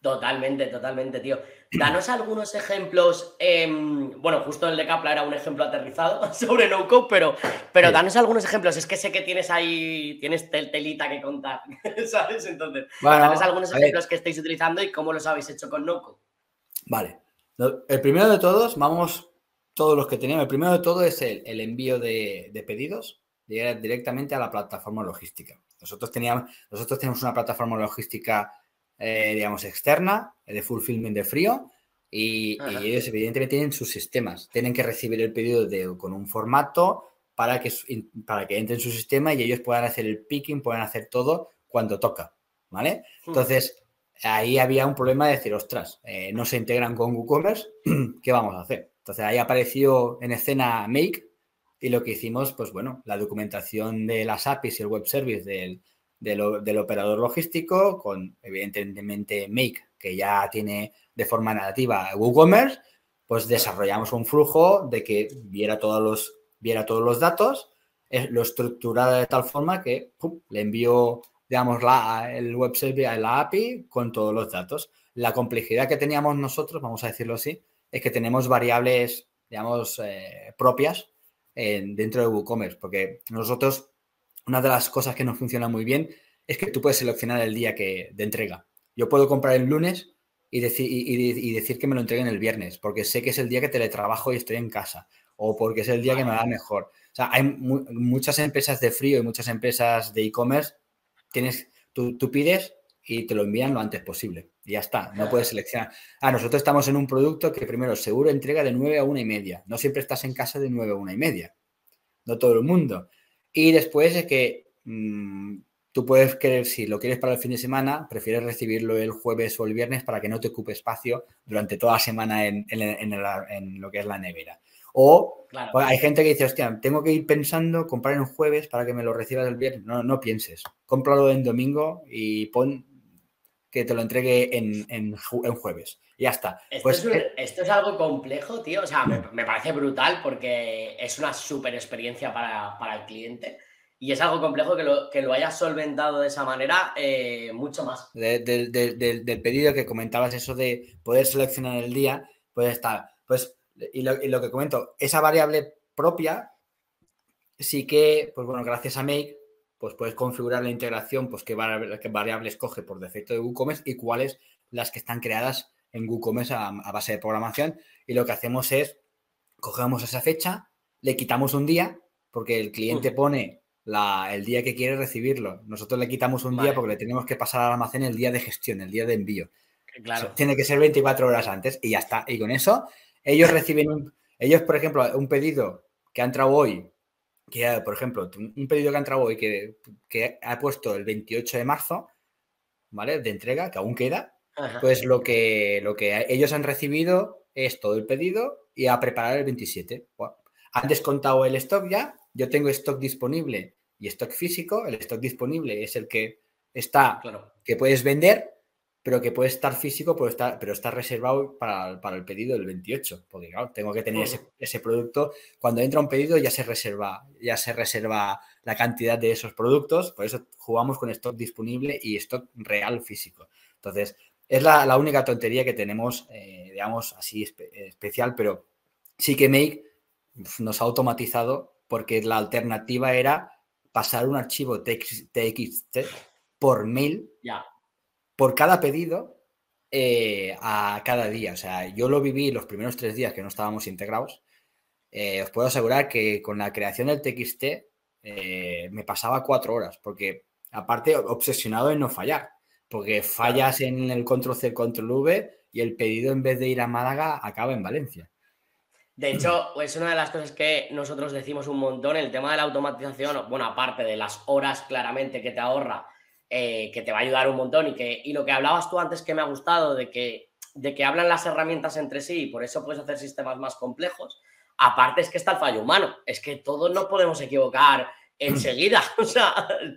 Totalmente, totalmente, tío. Danos *clears throat* algunos ejemplos. bueno, justo el de Capla era un ejemplo aterrizado *laughs* sobre no code, pero, pero danos algunos ejemplos. Es que sé que tienes ahí, tienes telita que contar, *laughs* ¿sabes? Entonces, danos algunos ejemplos que estáis utilizando y cómo los habéis hecho con no code. Vale. El primero de todos, vamos todos los que teníamos. El primero de todo es el, envío de, pedidos directamente a la plataforma logística. Nosotros teníamos, nosotros tenemos una plataforma logística, eh, digamos, externa, de fulfillment de frío, y, ellos evidentemente tienen sus sistemas. Tienen que recibir el pedido de, con un formato para que, para que entre en su sistema y ellos puedan hacer el picking, puedan hacer todo cuando toca, ¿vale? Hmm. Entonces, ahí había un problema de decir, ostras, eh, no se integran con WooCommerce, *clears throat* ¿qué vamos a hacer? Entonces ahí apareció en escena Make y lo que hicimos, pues bueno, la documentación de las APIs y el web service del, del, operador logístico, con evidentemente Make, que ya tiene de forma nativa WooCommerce, pues desarrollamos un flujo de que viera todos los, viera todos los datos, eh, lo estructurara de tal forma que le envió, digamos, la, el web service a la API con todos los datos. La complejidad que teníamos nosotros, vamos a decirlo así, es que tenemos variables, digamos, eh, propias dentro de WooCommerce, porque nosotros una de las cosas que nos funciona muy bien es que tú puedes seleccionar el día que, de entrega. Yo puedo comprar el lunes y, y, decir que me lo entreguen el viernes, porque sé que es el día que teletrabajo y estoy en casa, o porque es el día que me va mejor. O sea, hay muchas empresas de frío y muchas empresas de e-commerce, tienes, tú, tú, pides y te lo envían lo antes posible. Ya está, no puedes seleccionar. Ah, nosotros estamos en un producto que primero seguro entrega de 9 a 1 y media. No siempre estás en casa de 9 a 1 y media. No todo el mundo. Y después es que mm, tú puedes querer, si lo quieres para el fin de semana, prefieres recibirlo el jueves o el viernes para que no te ocupe espacio durante toda la semana en, lo que es la nevera. O pues, hay gente que dice, hostia, tengo que ir pensando comprar en jueves para que me lo recibas el viernes. No, no pienses. Cómpralo en domingo y pon que te lo entregue en, jueves. Y ya está. Esto, pues, es esto, es algo complejo, tío. O sea, me, parece brutal porque es una súper experiencia para, el cliente. Y es algo complejo que lo, que lo hayas solventado de esa manera, eh, mucho más. del pedido que comentabas, eso de poder seleccionar el día, puede estar. Pues, y lo, y lo que comento, esa variable propia, sí que, pues bueno, gracias a Make, pues puedes configurar la integración, pues qué, variables coge por defecto de WooCommerce y cuáles las que están creadas en WooCommerce a, base de programación. Y lo que hacemos es, cogemos esa fecha, le quitamos un día, porque el cliente pone el día que quiere recibirlo. Nosotros le quitamos un día porque le tenemos que pasar al almacén el día de gestión, el día de envío. Claro. tiene que ser 24 horas antes y ya está. Y con eso, ellos reciben ellos, por ejemplo, un pedido que ha entrado hoy que, por ejemplo, un pedido que ha entrado hoy que, que ha puesto el 28 de marzo, ¿vale? De entrega, que aún queda, pues lo que, lo que ellos han recibido es todo el pedido y a preparar el 27. han descontado el stock ya, yo tengo stock disponible y stock físico, el stock disponible es el que está, que puedes vender pero que puede estar físico, pero está, pero está reservado para, el pedido del 28, porque claro, tengo que tener ese, producto. Cuando entra un pedido ya se reserva, ya se reserva la cantidad de esos productos, por eso jugamos con stock disponible y stock real físico. Entonces, es la, única tontería que tenemos, eh, digamos, así especial, pero sí que Make nos ha automatizado porque la alternativa era pasar un archivo TXT por mail ya por cada pedido eh, a cada día. O sea, yo lo viví los primeros tres días que no estábamos integrados. Eh, os puedo asegurar que con la creación del TXT eh, me pasaba cuatro horas, porque aparte obsesionado en no fallar, porque fallas en el control C, control V y el pedido en vez de ir a Málaga acaba en Valencia. De hecho, es una de las cosas que nosotros decimos un montón, el tema de la automatización, bueno, aparte de las horas claramente que te ahorra eh, que te va a ayudar un montón y, que, y lo que hablabas tú antes que me ha gustado de que, de que hablan las herramientas entre sí y por eso puedes hacer sistemas más complejos, aparte es que está el fallo humano, es que todos no podemos equivocar enseguida, *laughs* o sea,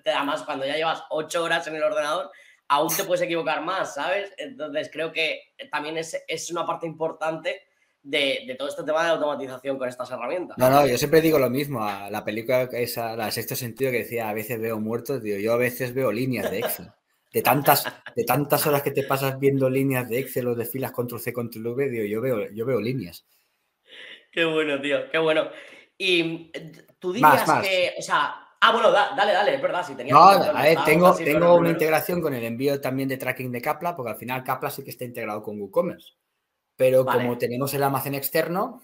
además cuando ya llevas ocho horas en el ordenador, aún te puedes equivocar más, ¿sabes? Entonces creo que también es, es una parte importante de, todo este tema de automatización con estas herramientas. No, no, yo siempre digo lo mismo. A la película esa, la sexto sentido que decía a veces veo muertos, digo, yo a veces veo líneas de Excel. De tantas, de tantas horas que te pasas viendo líneas de Excel o de filas control C, control V, digo, yo veo, yo veo líneas. Qué bueno, tío, qué bueno. Y tú dirías que, o sea, ah, bueno, dale, dale, es verdad, si tenía. No, a ver, tengo, tengo una integración con el envío también de tracking de Capla, porque al final Capla sí que está integrado con WooCommerce pero como tenemos el almacén externo,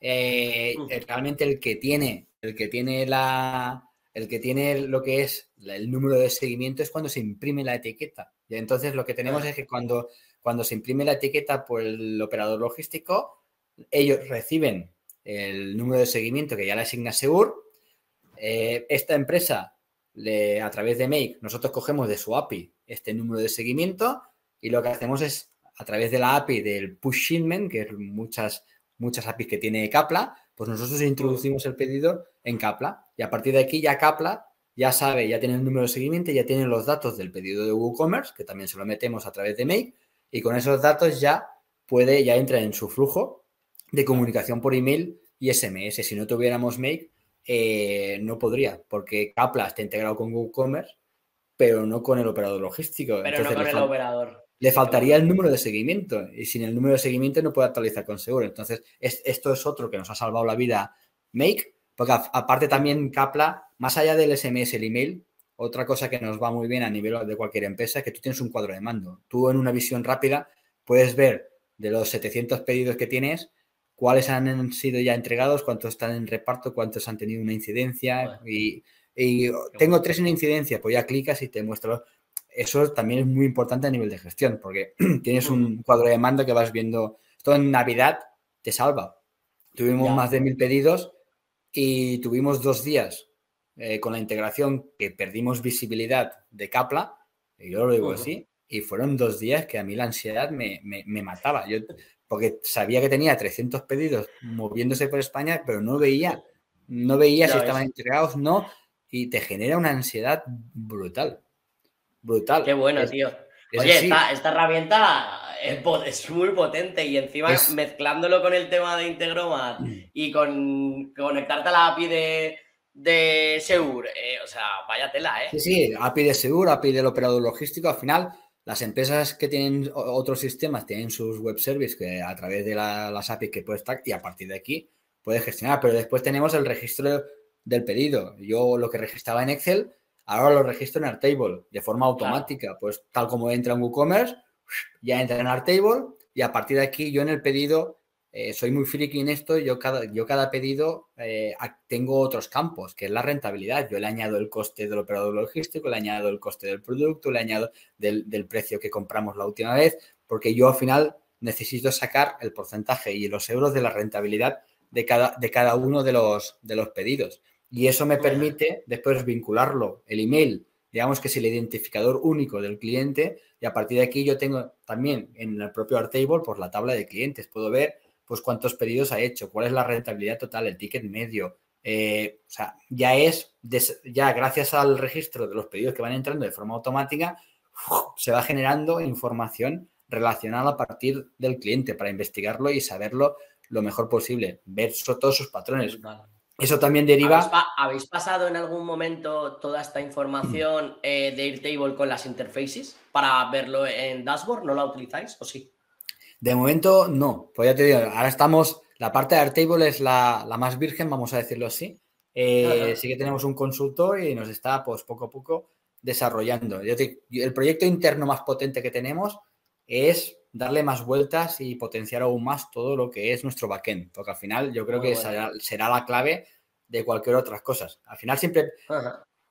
eh, realmente el que tiene, el que tiene la, el que tiene lo que es el número de seguimiento es cuando se imprime la etiqueta. Y entonces lo que tenemos es que cuando, cuando se imprime la etiqueta por el operador logístico, ellos reciben el número de seguimiento que ya le asigna Segur. Eh, esta empresa, le, a través de Make, nosotros cogemos de su API este número de seguimiento y lo que hacemos es a través de la API del push shipment, que es muchas, muchas APIs que tiene Capla, pues nosotros introducimos el pedido en Capla y a partir de aquí ya Capla ya sabe, ya tiene el número de seguimiento, ya tiene los datos del pedido de WooCommerce, que también se lo metemos a través de Make, y con esos datos ya puede, ya entra en su flujo de comunicación por email y SMS. Si no tuviéramos Make, eh, no podría, porque Capla está integrado con WooCommerce, pero no con el operador logístico. Pero no con el operador. Le faltaría el número de seguimiento y sin el número de seguimiento no puede actualizar con seguro. Entonces, esto es otro que nos ha salvado la vida Make, porque aparte también Capla, más allá del SMS, el email, otra cosa que nos va muy bien a nivel de cualquier empresa es que tú tienes un cuadro de mando. Tú en una visión rápida puedes ver de los 700 pedidos que tienes, cuáles han sido ya entregados, cuántos están en reparto, cuántos han tenido una incidencia. Y, tengo tres en incidencia, pues ya clicas y te muestro eso también es muy importante a nivel de gestión, porque *clears throat* tienes un cuadro de mando que vas viendo. Esto en Navidad te salva. Tuvimos más de mil pedidos y tuvimos dos días eh, con la integración que perdimos visibilidad de Capla, y yo lo digo así, y fueron dos días que a mí la ansiedad me, mataba. Yo, porque sabía que tenía 300 pedidos moviéndose por España, pero no veía, no veía si estaban entregados, no, y te genera una ansiedad brutal brutal. Qué bueno, tío. Oye, esta, herramienta es, muy potente y encima mezclándolo con el tema de Integromat mm. y con conectarte a la API de, de Seur, eh, o sea, vaya tela, ¿eh? Sí, sí, API de Seur, API del operador logístico, al final las empresas que tienen otros sistemas tienen sus web services que a través de las APIs que puedes estar y a partir de aquí puedes gestionar, pero después tenemos el registro del pedido. Yo lo que registraba en Excel Ahora lo registro en Airtable de forma automática, pues tal como entra en WooCommerce, ya entra en Airtable y a partir de aquí yo en el pedido eh, soy muy friki en esto, yo cada, yo cada pedido eh, tengo otros campos, que es la rentabilidad. Yo le añado el coste del operador logístico, le añado el coste del producto, le añado del, precio que compramos la última vez, porque yo al final necesito sacar el porcentaje y los euros de la rentabilidad de cada, de cada uno de los, de los pedidos. Y eso me permite después vincularlo, el email, digamos que es el identificador único del cliente y a partir de aquí yo tengo también en el propio Artable por pues, la tabla de clientes, puedo ver pues cuántos pedidos ha hecho, cuál es la rentabilidad total, el ticket medio. Eh, o sea, ya es, ya gracias al registro de los pedidos que van entrando de forma automática, se va generando información relacionada a partir del cliente para investigarlo y saberlo lo mejor posible, ver todos sus patrones. Eso también deriva. ¿Habéis, pasado en algún momento toda esta información eh, de Airtable con las interfaces para verlo en dashboard? ¿No la utilizáis o sí? De momento no. Pues ya te digo, ahora estamos. La parte de Airtable es la, más virgen, vamos a decirlo así. Eh, sí que tenemos un consultor y nos está pues poco a poco desarrollando. el proyecto interno más potente que tenemos es darle más vueltas y potenciar aún más todo lo que es nuestro backend, porque al final yo creo que será, la clave de cualquier otras cosas. Al final siempre,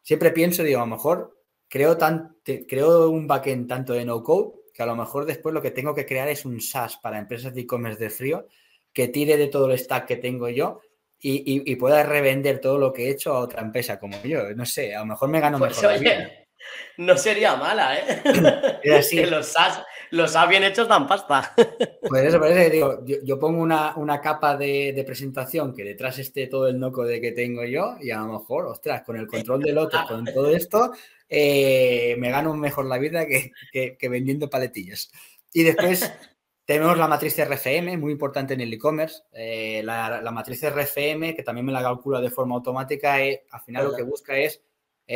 siempre pienso, digo, a lo mejor creo, tan, creo un backend tanto de no code que a lo mejor después lo que tengo que crear es un SaaS para empresas de e-commerce de frío que tire de todo el stack que tengo yo y, pueda revender todo lo que he hecho a otra empresa como yo. No sé, a lo mejor me gano pues mejor. *laughs* no sería mala, ¿eh? *laughs* que los SaaS, los ha bien hechos dan pasta. *laughs* Pues eso, por eso digo, yo, pongo una, capa de, presentación que detrás esté todo el noco de que tengo yo y a lo mejor, ostras, con el control del otro, con todo esto, eh, me gano mejor la vida que, vendiendo paletillas. Y después *laughs* tenemos la matriz RFM, muy importante en el e-commerce. Eh, la, matriz RFM, que también me la calcula de forma automática, eh, al final lo que busca es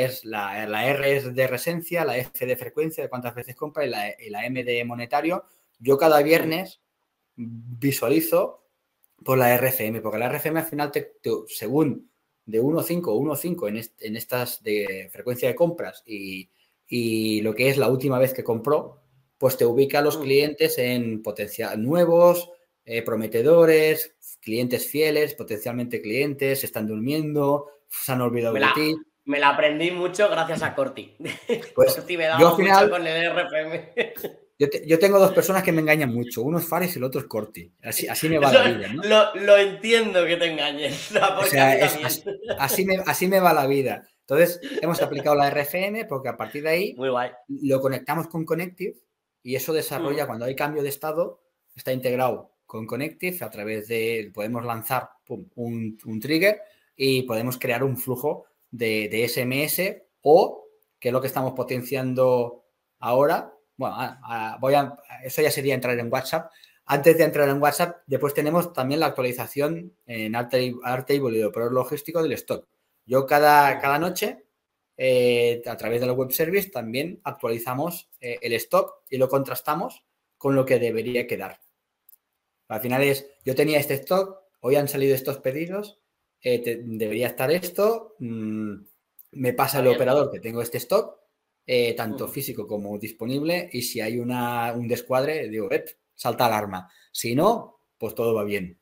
es la, R es de resencia, la F de frecuencia, de cuántas veces compra y la, M de monetario. Yo cada viernes visualizo por la RFM, porque la RFM al final, te, según de 1.5 o 1.5 en, en estas de frecuencia de compras y, lo que es la última vez que compró, pues te ubica a los mm. clientes en potencial nuevos, eh, prometedores, clientes fieles, potencialmente clientes, están durmiendo, se han olvidado de ti. Me la aprendí mucho gracias a Corti. *laughs* Pues Corti me daba mucho con el RFM. *laughs* Yo, tengo dos personas que me engañan mucho. Uno es Fares y el otro es Corti. Así, así me va la vida. ¿no? Lo, entiendo que te engañes. *laughs* así, me, así me va la vida. Entonces, hemos aplicado la RFM porque a partir de ahí lo conectamos con Connective y eso desarrolla, cuando hay cambio de estado, está integrado con Connective a través de, podemos lanzar un, trigger y podemos crear un flujo de, de, SMS o, que es lo que estamos potenciando ahora, bueno, voy a, eso ya sería entrar en WhatsApp. Antes de entrar en WhatsApp, después tenemos también la actualización en arte y, y pero logístico del stock. Yo cada, cada noche, eh, a través de la web service, también actualizamos eh, el stock y lo contrastamos con lo que debería quedar. Al final es, yo tenía este stock, hoy han salido estos pedidos, eh, debería estar esto, mm, me pasa el operador que tengo este stock, tanto físico como disponible, y si hay una, un descuadre, digo, salta alarma. Si no, pues todo va bien.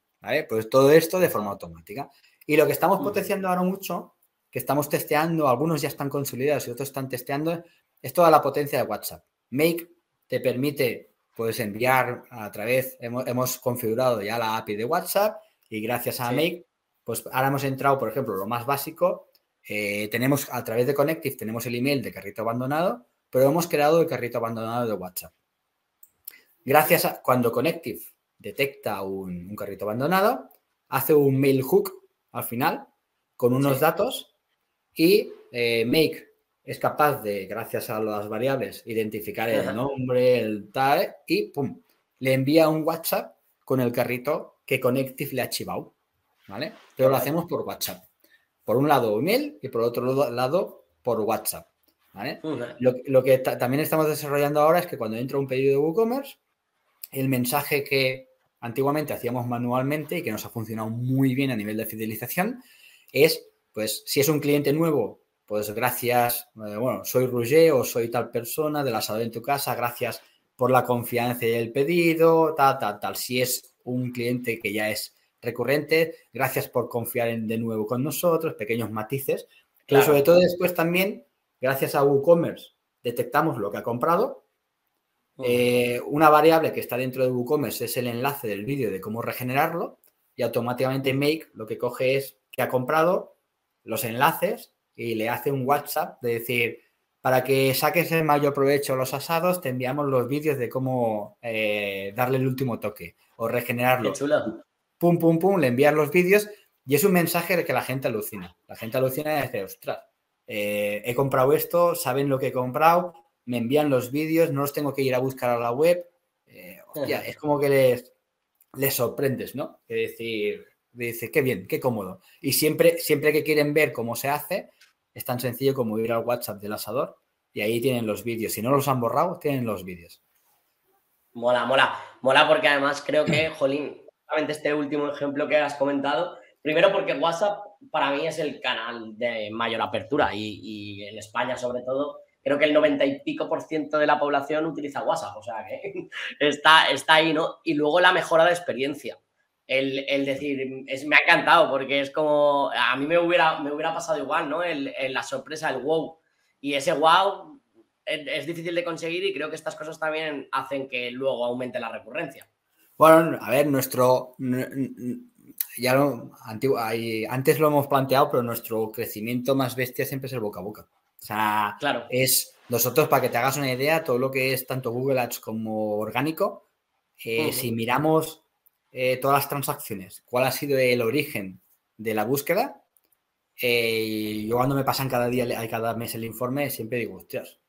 Pues todo esto de forma automática. Y lo que estamos potenciando ahora mucho, que estamos testeando, algunos ya están consolidados y otros están testeando, es toda la potencia de WhatsApp. Make te permite, puedes enviar a través, hemos, configurado ya la API de WhatsApp y gracias a Make, pues ahora hemos entrado, por ejemplo, lo más básico, eh, tenemos a través de Connective, tenemos el email de carrito abandonado, pero hemos creado el carrito abandonado de WhatsApp. Gracias a cuando Connective detecta un carrito abandonado, hace un mail hook al final con unos datos y eh, Make es capaz de, gracias a las variables, identificar el nombre, el tal y pum, le envía un WhatsApp con el carrito que Connective le ha chivado. ¿Vale? Pero lo hacemos por WhatsApp. Por un lado email y por otro lado por WhatsApp. ¿vale? Lo, que también estamos desarrollando ahora es que cuando entra un pedido de WooCommerce, el mensaje que antiguamente hacíamos manualmente y que nos ha funcionado muy bien a nivel de fidelización, es, pues, si es un cliente nuevo, pues gracias, eh, bueno, soy Roger o soy tal persona del asado en tu casa, gracias por la confianza y el pedido, tal, tal, tal. Si es un cliente que ya es recurrente, gracias por confiar en, de nuevo con nosotros, pequeños matices. Pero sobre todo después también, gracias a WooCommerce, detectamos lo que ha comprado eh, una variable que está dentro de WooCommerce es el enlace del vídeo de cómo regenerarlo y automáticamente Make lo que coge es que ha comprado los enlaces y le hace un WhatsApp de decir, para que saques el mayor provecho a los asados, te enviamos los vídeos de cómo eh, darle el último toque o regenerarlo. Pum, pum, pum, le envían los vídeos y es un mensaje de que la gente alucina. La gente alucina y dice, ostras, eh, he comprado esto, saben lo que he comprado, me envían los vídeos, no los tengo que ir a buscar a la web. Eh, es como que les, les sorprendes, ¿no? Es decir, dice, qué bien, qué cómodo. Y siempre, siempre que quieren ver cómo se hace, es tan sencillo como ir al WhatsApp del asador y ahí tienen los vídeos. Si no los han borrado, tienen los vídeos. Mola, mola. Mola porque además creo que, Jolín, este último ejemplo que has comentado, primero porque WhatsApp para mí es el canal de mayor apertura y, y en España sobre todo creo que el 90 y pico por ciento de la población utiliza WhatsApp, o sea que *laughs* está, está ahí, ¿no? Y luego la mejora de experiencia. El, decir, es, me ha encantado porque es como, a mí me hubiera, me hubiera pasado igual, ¿no? El, la sorpresa, el wow. Y ese wow es, difícil de conseguir y creo que estas cosas también hacen que luego aumente la recurrencia. Bueno, a ver, nuestro, ya lo, antiguo, antes lo hemos planteado, pero nuestro crecimiento más bestia siempre es el boca a boca. O sea, claro. es nosotros, para que te hagas una idea, todo lo que es tanto Google Ads como orgánico, eh, si miramos eh, todas las transacciones, cuál ha sido el origen de la búsqueda, eh, yo cuando me pasan cada día, cada mes el informe, siempre digo, hostias,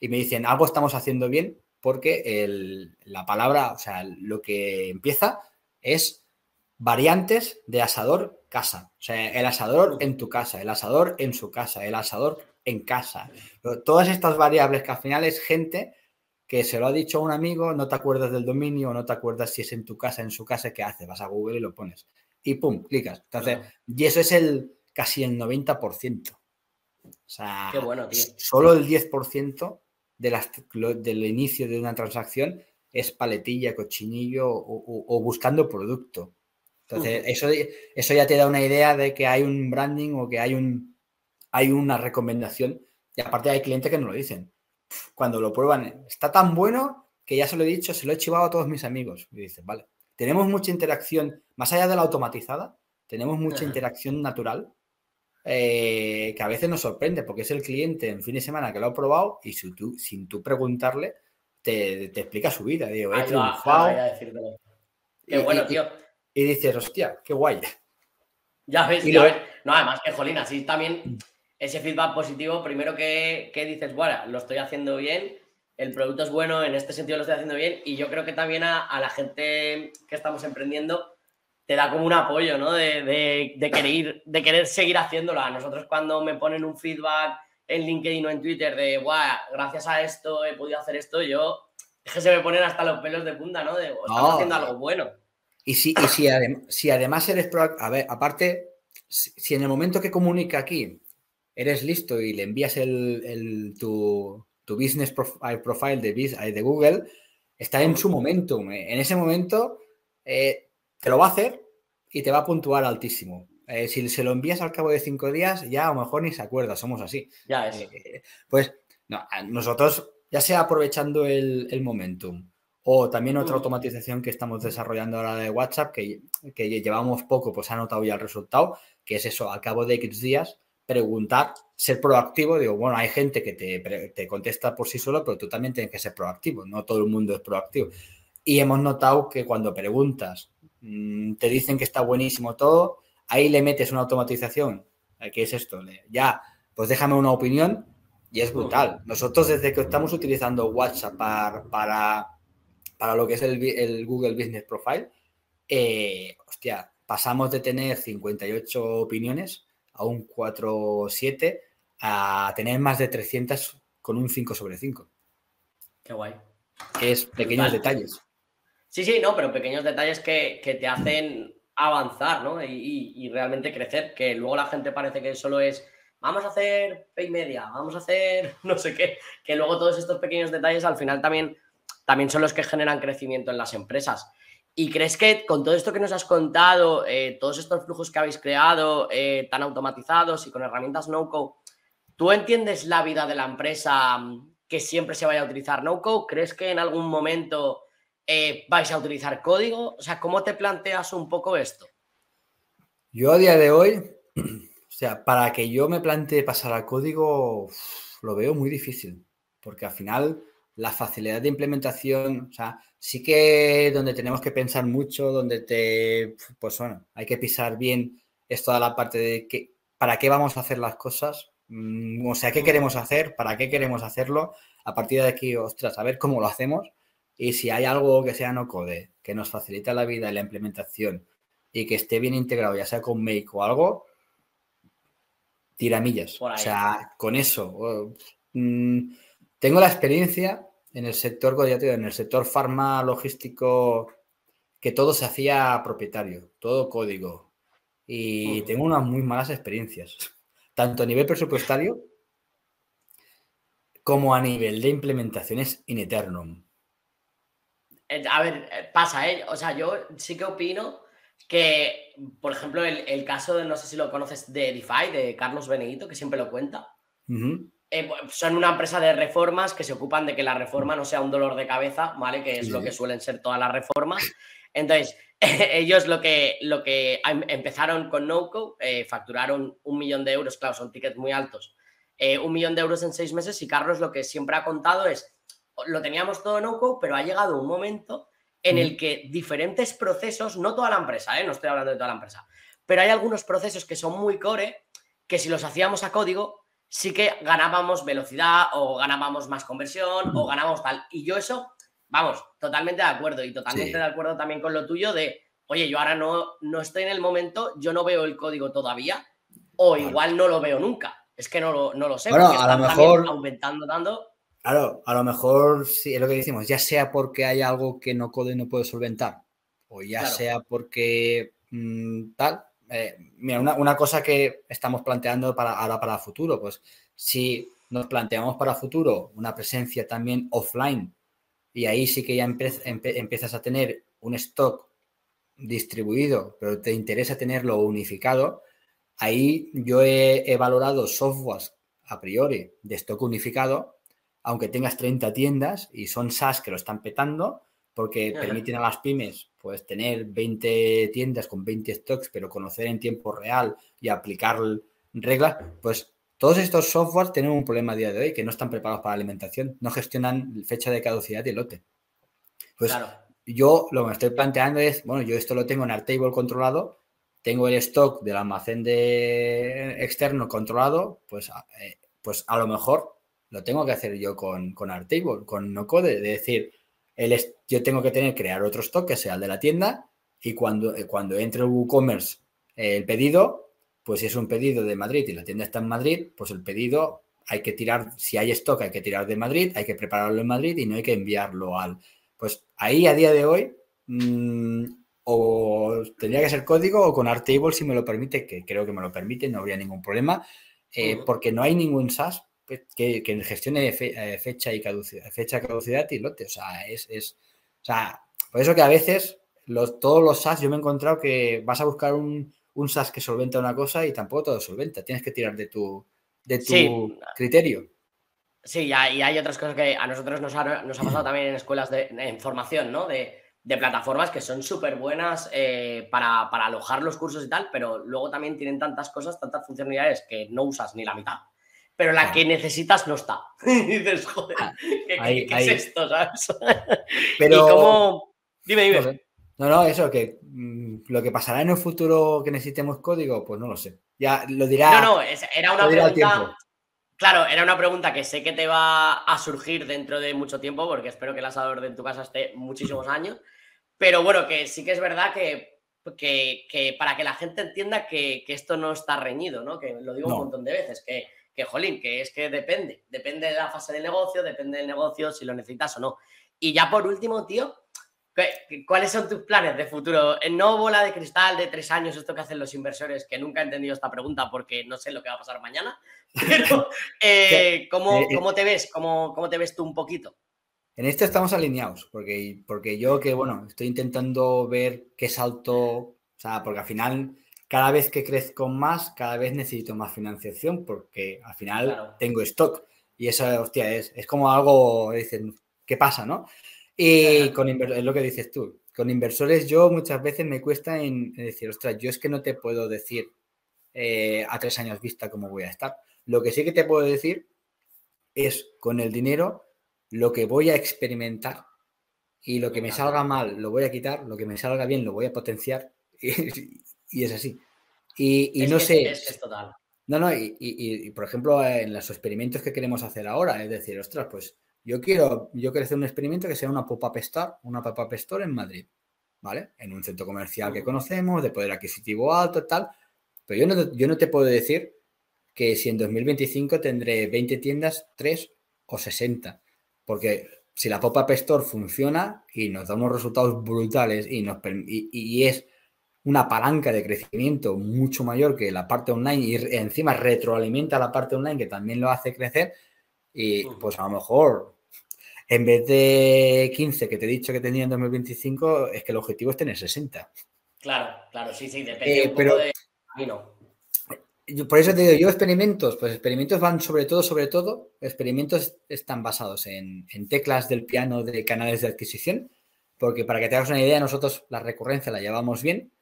y me dicen, algo estamos haciendo bien porque la palabra, o sea, lo que empieza es variantes de asador casa. O sea, el asador en tu casa, el asador en su casa, el asador en casa. Todas estas variables que al final es gente que se lo ha dicho a un amigo, no te acuerdas del dominio, no te acuerdas si es en tu casa, en su casa, ¿qué hace? Vas a Google y lo pones. Y pum, clicas. Entonces, y eso es el casi el 90%. O sea, solo el 10% de las, del inicio de una transacción es paletilla, cochinillo o, buscando producto. Entonces, eso, eso ya te da una idea de que hay un branding o que hay un, hay una recomendación y aparte hay clientes que no lo dicen. Cuando lo prueban, está tan bueno que ya se lo he dicho, se lo he chivado a todos mis amigos. Y dicen, vale, tenemos mucha interacción, más allá de la automatizada, tenemos mucha interacción natural eh, que a veces nos sorprende porque es el cliente en fin de semana que lo ha probado y sin tú, sin tú preguntarle te, explica su vida. Digo, he Qué bueno, tío. Y, dices, hostia, qué guay. Ya ves, ya ves. No, además que, jolín, así también ese feedback positivo, primero que, que dices, bueno, lo estoy haciendo bien, el producto es bueno, en este sentido lo estoy haciendo bien, y yo creo que también a, a la gente que estamos emprendiendo te da como un apoyo, ¿no? De, de, de, querer, de querer seguir haciéndolo. A nosotros cuando me ponen un feedback en LinkedIn o en Twitter de, guau, gracias a esto he podido hacer esto, yo es que se me ponen hasta los pelos de punta, ¿no? De, estamos haciendo algo bueno. Y si, y si, si además eres A ver, aparte, si, en el momento que comunica aquí eres listo y le envías el, el tu, tu, business profile, de, de, Google, está en su momento. En ese momento eh, te lo va a hacer y te va a puntuar altísimo. Eh, si se lo envías al cabo de cinco días, ya a lo mejor ni se acuerda, somos así. Ya es. Eh, pues nosotros, ya sea aprovechando el, momentum o también otra automatización que estamos desarrollando ahora de WhatsApp, que, que llevamos poco, pues ha notado ya el resultado, que es eso, al cabo de X días, preguntar, ser proactivo. Digo, bueno, hay gente que te, te contesta por sí solo, pero tú también tienes que ser proactivo, no todo el mundo es proactivo. Y hemos notado que cuando preguntas te dicen que está buenísimo todo, ahí le metes una automatización, eh, ¿qué es esto? Ya, pues déjame una opinión y es brutal. Nosotros desde que estamos utilizando WhatsApp para, para, lo que es el, Google Business Profile, eh, hostia, pasamos de tener 58 opiniones a un 4-7 a tener más de 300 con un 5 sobre 5. Qué guay. Que es pequeños detalles. Sí, sí, no, pero pequeños detalles que, te hacen avanzar, ¿no? Y, realmente crecer, que luego la gente parece que solo es, vamos a hacer pay media, vamos a hacer *laughs* no sé qué, que luego todos estos pequeños detalles al final también, también son los que generan crecimiento en las empresas. ¿Y crees que con todo esto que nos has contado, eh, todos estos flujos que habéis creado, eh, tan automatizados y con herramientas no-code, ¿tú entiendes la vida de la empresa mm, que siempre se vaya a utilizar no-code? ¿Crees que en algún momento eh, vais a utilizar código? O sea, ¿cómo te planteas un poco esto? Yo a día de hoy, *clears throat* o sea, para que yo me plantee pasar al código, lo veo muy difícil, porque al final la facilidad de implementación, o sea, sí que donde tenemos que pensar mucho, donde te, pues bueno, hay que pisar bien, es toda la parte de que, para qué vamos a hacer las cosas, mm, o sea, qué queremos hacer, para qué queremos hacerlo, a partir de aquí, ostras, a ver cómo lo hacemos y si hay algo que sea no code, que nos facilita la vida y la implementación y que esté bien integrado, ya sea con Make o algo, tiramillas. O sea, con eso. Mm, tengo la experiencia en el sector, en el sector farma logístico, que todo se hacía propietario, todo código. Y tengo unas muy malas experiencias, *laughs* tanto a nivel presupuestario como a nivel de implementaciones in eternum. Eh, a ver, eh, pasa, ¿eh? O sea, yo sí que opino que, por ejemplo, el, caso, de, no sé si lo conoces, de DeFi, de Carlos Benedito, que siempre lo cuenta. Eh, son una empresa de reformas que se ocupan de que la reforma no sea un dolor de cabeza, ¿vale? Que es lo que suelen ser todas las reformas. Entonces, *laughs* ellos lo que, lo que em, empezaron con NoCo, facturaron un millón de euros, claro, son tickets muy altos, un millón de euros en seis meses y Carlos lo que siempre ha contado es lo teníamos todo no pero ha llegado un momento en el que diferentes procesos, no toda la empresa, ¿eh? no estoy hablando de toda la empresa, pero hay algunos procesos que son muy core, que si los hacíamos a código, sí que ganábamos velocidad o ganábamos más conversión o ganábamos tal. Y yo eso, vamos, totalmente de acuerdo y totalmente de acuerdo también con lo tuyo de, oye, yo ahora no, no estoy en el momento, yo no veo el código todavía o igual no lo veo nunca. Es que no lo, no lo sé. Bueno, a lo mejor aumentando tanto. Claro, a lo mejor sí, es lo que decimos, ya sea porque hay algo que no code no puede solventar, o ya sea porque mm, tal. Eh, mira, una, cosa que estamos planteando para, ahora para el futuro, pues si nos planteamos para el futuro una presencia también offline y ahí sí que ya empiezas a tener un stock distribuido, pero te interesa tenerlo unificado, ahí yo he, he valorado softwares a priori de stock unificado aunque tengas 30 tiendas y son SaaS que lo están petando, porque permiten a las pymes pues tener 20 tiendas con 20 stocks, pero conocer en tiempo real y aplicar reglas, pues Todos estos softwares tienen un problema a día de hoy, que no están preparados para la alimentación, no gestionan fecha de caducidad y lote. Pues yo lo que me estoy planteando es, bueno, yo esto lo tengo en Artable controlado, tengo el stock del almacén de externo controlado, pues, eh, pues a lo mejor lo tengo que hacer yo con, con Artable, con no code, de decir, el, yo tengo que tener, crear otro stock que sea el de la tienda y cuando, eh, cuando entre el WooCommerce eh, el pedido, pues si es un pedido de Madrid y la tienda está en Madrid, pues el pedido hay que tirar, si hay stock hay que tirar de Madrid, hay que prepararlo en Madrid y no hay que enviarlo al... Pues ahí a día de hoy mmm, o tendría que ser código o con Artable si me lo permite, que creo que me lo permite, no habría ningún problema, eh, porque no hay ningún SaaS que, que gestione eh, fecha y caducidad, fecha, caducidad y lote. O sea, es, es, o sea, por eso que a veces los, todos los SaaS yo me he encontrado que vas a buscar un, un SaaS que solventa una cosa y tampoco todo solventa. Tienes que tirar de tu, de tu criterio. Sí, y hay, otras cosas que a nosotros nos ha, nos ha pasado también en escuelas de en formación, ¿no? De, de plataformas que son súper buenas eh, para, alojar los cursos y tal, pero luego también tienen tantas cosas, tantas funcionalidades que no usas ni la mitad, pero la que necesitas no está. *laughs* y dices, joder, ah, ¿qué, es esto? ¿sabes? *laughs* Pero... Dime, dime. No, no, eso, que mm, lo que pasará en un futuro que necesitemos código, pues no lo sé. Ya lo dirá. No, no, era una pregunta. Claro, era una pregunta que sé que te va a surgir dentro de mucho tiempo, porque espero que el asador de tu casa esté muchísimos años. Pero bueno, que sí que es verdad que, que, para que la gente entienda que, esto no está reñido, ¿no? Que lo digo un montón de veces, que, que, jolín, que es que depende, depende de la fase del negocio, depende del negocio, si lo necesitas o no. Y ya por último, tío, ¿cuáles son tus planes de futuro? No bola de cristal de tres años, esto que hacen los inversores, que nunca he entendido esta pregunta porque no sé lo que va a pasar mañana, *laughs* pero eh, ¿cómo, eh, ¿cómo, te ves? ¿Cómo, ¿Cómo te ves tú un poquito? En esto estamos alineados, porque, porque yo que, bueno, estoy intentando ver qué salto, o sea, porque al final, cada vez que crezco más, cada vez necesito más financiación, porque al final tengo stock. Y eso, hostia, es, es como algo, dicen, ¿qué pasa, no? Y con es lo que dices tú, con inversores yo muchas veces me cuesta en, decir, ostras, yo es que no te puedo decir eh, a tres años vista cómo voy a estar. Lo que sí que te puedo decir es con el dinero lo que voy a experimentar y lo que me salga mal lo voy a quitar, lo que me salga bien lo voy a potenciar *laughs* y, es así. Y, no sé... Es, total. No, no, y, por ejemplo en los experimentos que queremos hacer ahora, es decir, ostras, pues yo quiero, yo quiero hacer un experimento que sea una pop-up store, una pop-up store en Madrid, ¿vale? En un centro comercial que conocemos, de poder adquisitivo alto, tal. Pero yo no, yo no te puedo decir que si en 2025 tendré 20 tiendas, 3 o 60. Porque si la Pop-Up Store funciona y nos da unos resultados brutales y, nos, y, es una palanca de crecimiento mucho mayor que la parte online y encima retroalimenta la parte online que también lo hace crecer, y pues a lo mejor en vez de 15 que te he dicho que tenía en 2025, es que el objetivo es tener 60. Claro, claro, sí, sí, depende eh, un poco de por eso te digo, yo experimentos, pues experimentos van sobre todo, sobre todo, experimentos están basados en, teclas del piano de canales de adquisición, porque para que te hagas una idea, nosotros la recurrencia la llevamos bien,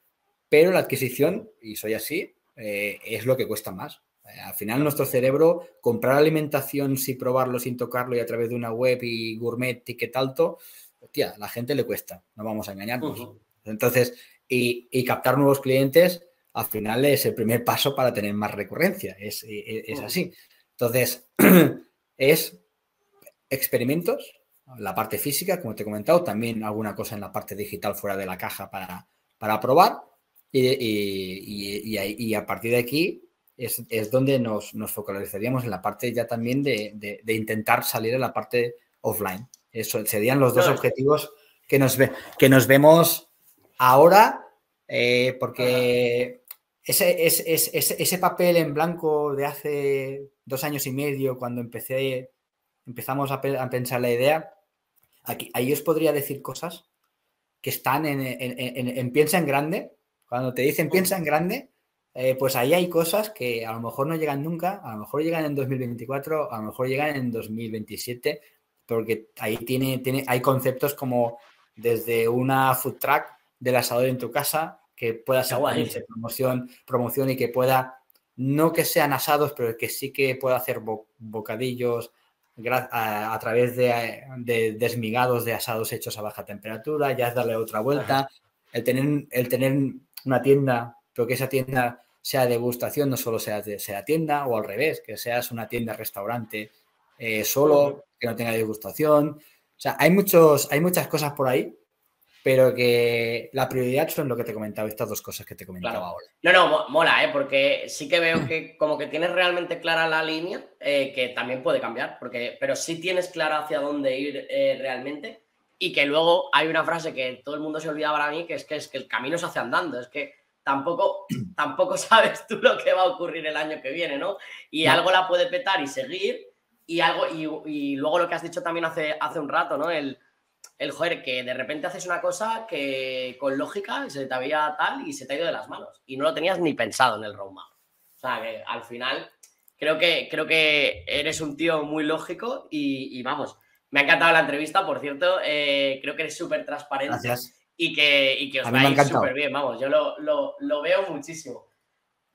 pero la adquisición, y soy así, eh, es lo que cuesta más. Eh, al final nuestro cerebro, comprar alimentación sin probarlo, sin tocarlo y a través de una web y gourmet, ticket alto, hostia, a la gente le cuesta, no vamos a engañarnos. Entonces, y captar nuevos clientes, al final es el primer paso para tener más recurrencia. Es, e, e, así. Entonces, *clears throat* es experimentos, la parte física, como te he comentado, también alguna cosa en la parte digital fuera de la caja para, para probar. Y, a partir de aquí es, donde nos, focalizaríamos en la parte ya también de, intentar salir a la parte offline. Eso serían los dos objetivos que nos, ve, que nos vemos ahora, eh, porque ese, ese, papel en blanco de hace dos años y medio, cuando empecé, empezamos a, pensar la idea, aquí, ahí os podría decir cosas que están en, piensa en grande. Cuando te dicen piensa en grande, eh, pues ahí hay cosas que a lo mejor no llegan nunca, a lo mejor llegan en 2024, a lo mejor llegan en 2027, porque ahí tiene, tiene, hay conceptos como desde una food track del asador en tu casa, que pueda ser promoción, promoción y que pueda no que sean asados, pero que sí que pueda hacer bocadillos a, través de, desmigados de asados hechos a baja temperatura, ya es darle otra vuelta, el tener, el tener una tienda, pero que esa tienda sea degustación, no solo sea, sea tienda, o al revés, que seas una tienda restaurante eh, solo, que no tenga degustación. O sea, hay, muchos, hay muchas cosas por ahí pero que la prioridad son lo que te he comentado, estas dos cosas que te he comentado ahora. No, no, mola, ¿eh? porque sí que veo que como que tienes realmente clara la línea, eh, que también puede cambiar, porque, pero sí tienes clara hacia dónde ir eh, realmente y que luego hay una frase que todo el mundo se olvida para mí, que es que, es que el camino se hace andando, es que tampoco, *clears throat* tampoco sabes tú lo que va a ocurrir el año que viene, ¿no? Y algo la puede petar y seguir, y algo, y, y, luego lo que has dicho también hace, hace un rato, ¿no? El, el joder, que de repente haces una cosa que con lógica se te había tal y se te ha ido de las manos y no lo tenías ni pensado en el roadmap. O sea, que al final creo que, creo que eres un tío muy lógico y, vamos, me ha encantado la entrevista, por cierto, eh, creo que eres súper transparente Gracias. y que, y que os va súper bien, vamos, yo lo, lo veo muchísimo.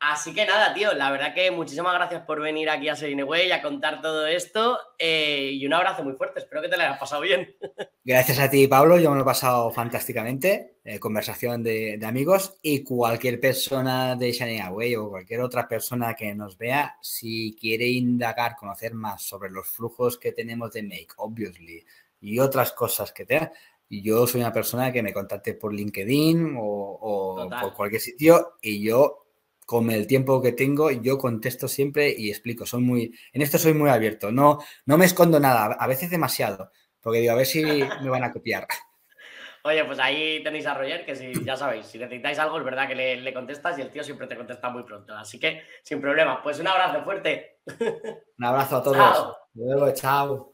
Así que nada, tío, la verdad que muchísimas gracias por venir aquí a Serineway a contar todo esto eh, y un abrazo muy fuerte. Espero que te lo hayas pasado bien. *laughs* Gracias a ti, Pablo. Yo me lo he pasado fantásticamente. Eh, conversación de, amigos y cualquier persona de Serineway o cualquier otra persona que nos vea, si quiere indagar, conocer más sobre los flujos que tenemos de Make, obviously, y otras cosas que te yo soy una persona que me contacte por LinkedIn o, o por cualquier sitio y yo con el tiempo que tengo, yo contesto siempre y explico. Soy muy, en esto soy muy abierto. No, no me escondo nada, a veces demasiado, porque digo, a ver si me van a copiar. *laughs* Oye, pues ahí tenéis a Roger, que si ya sabéis, si necesitáis algo, es verdad que le, contestas y el tío siempre te contesta muy pronto. Así que sin problema. Pues un abrazo fuerte. Un abrazo a *laughs* todos. Luego, chao.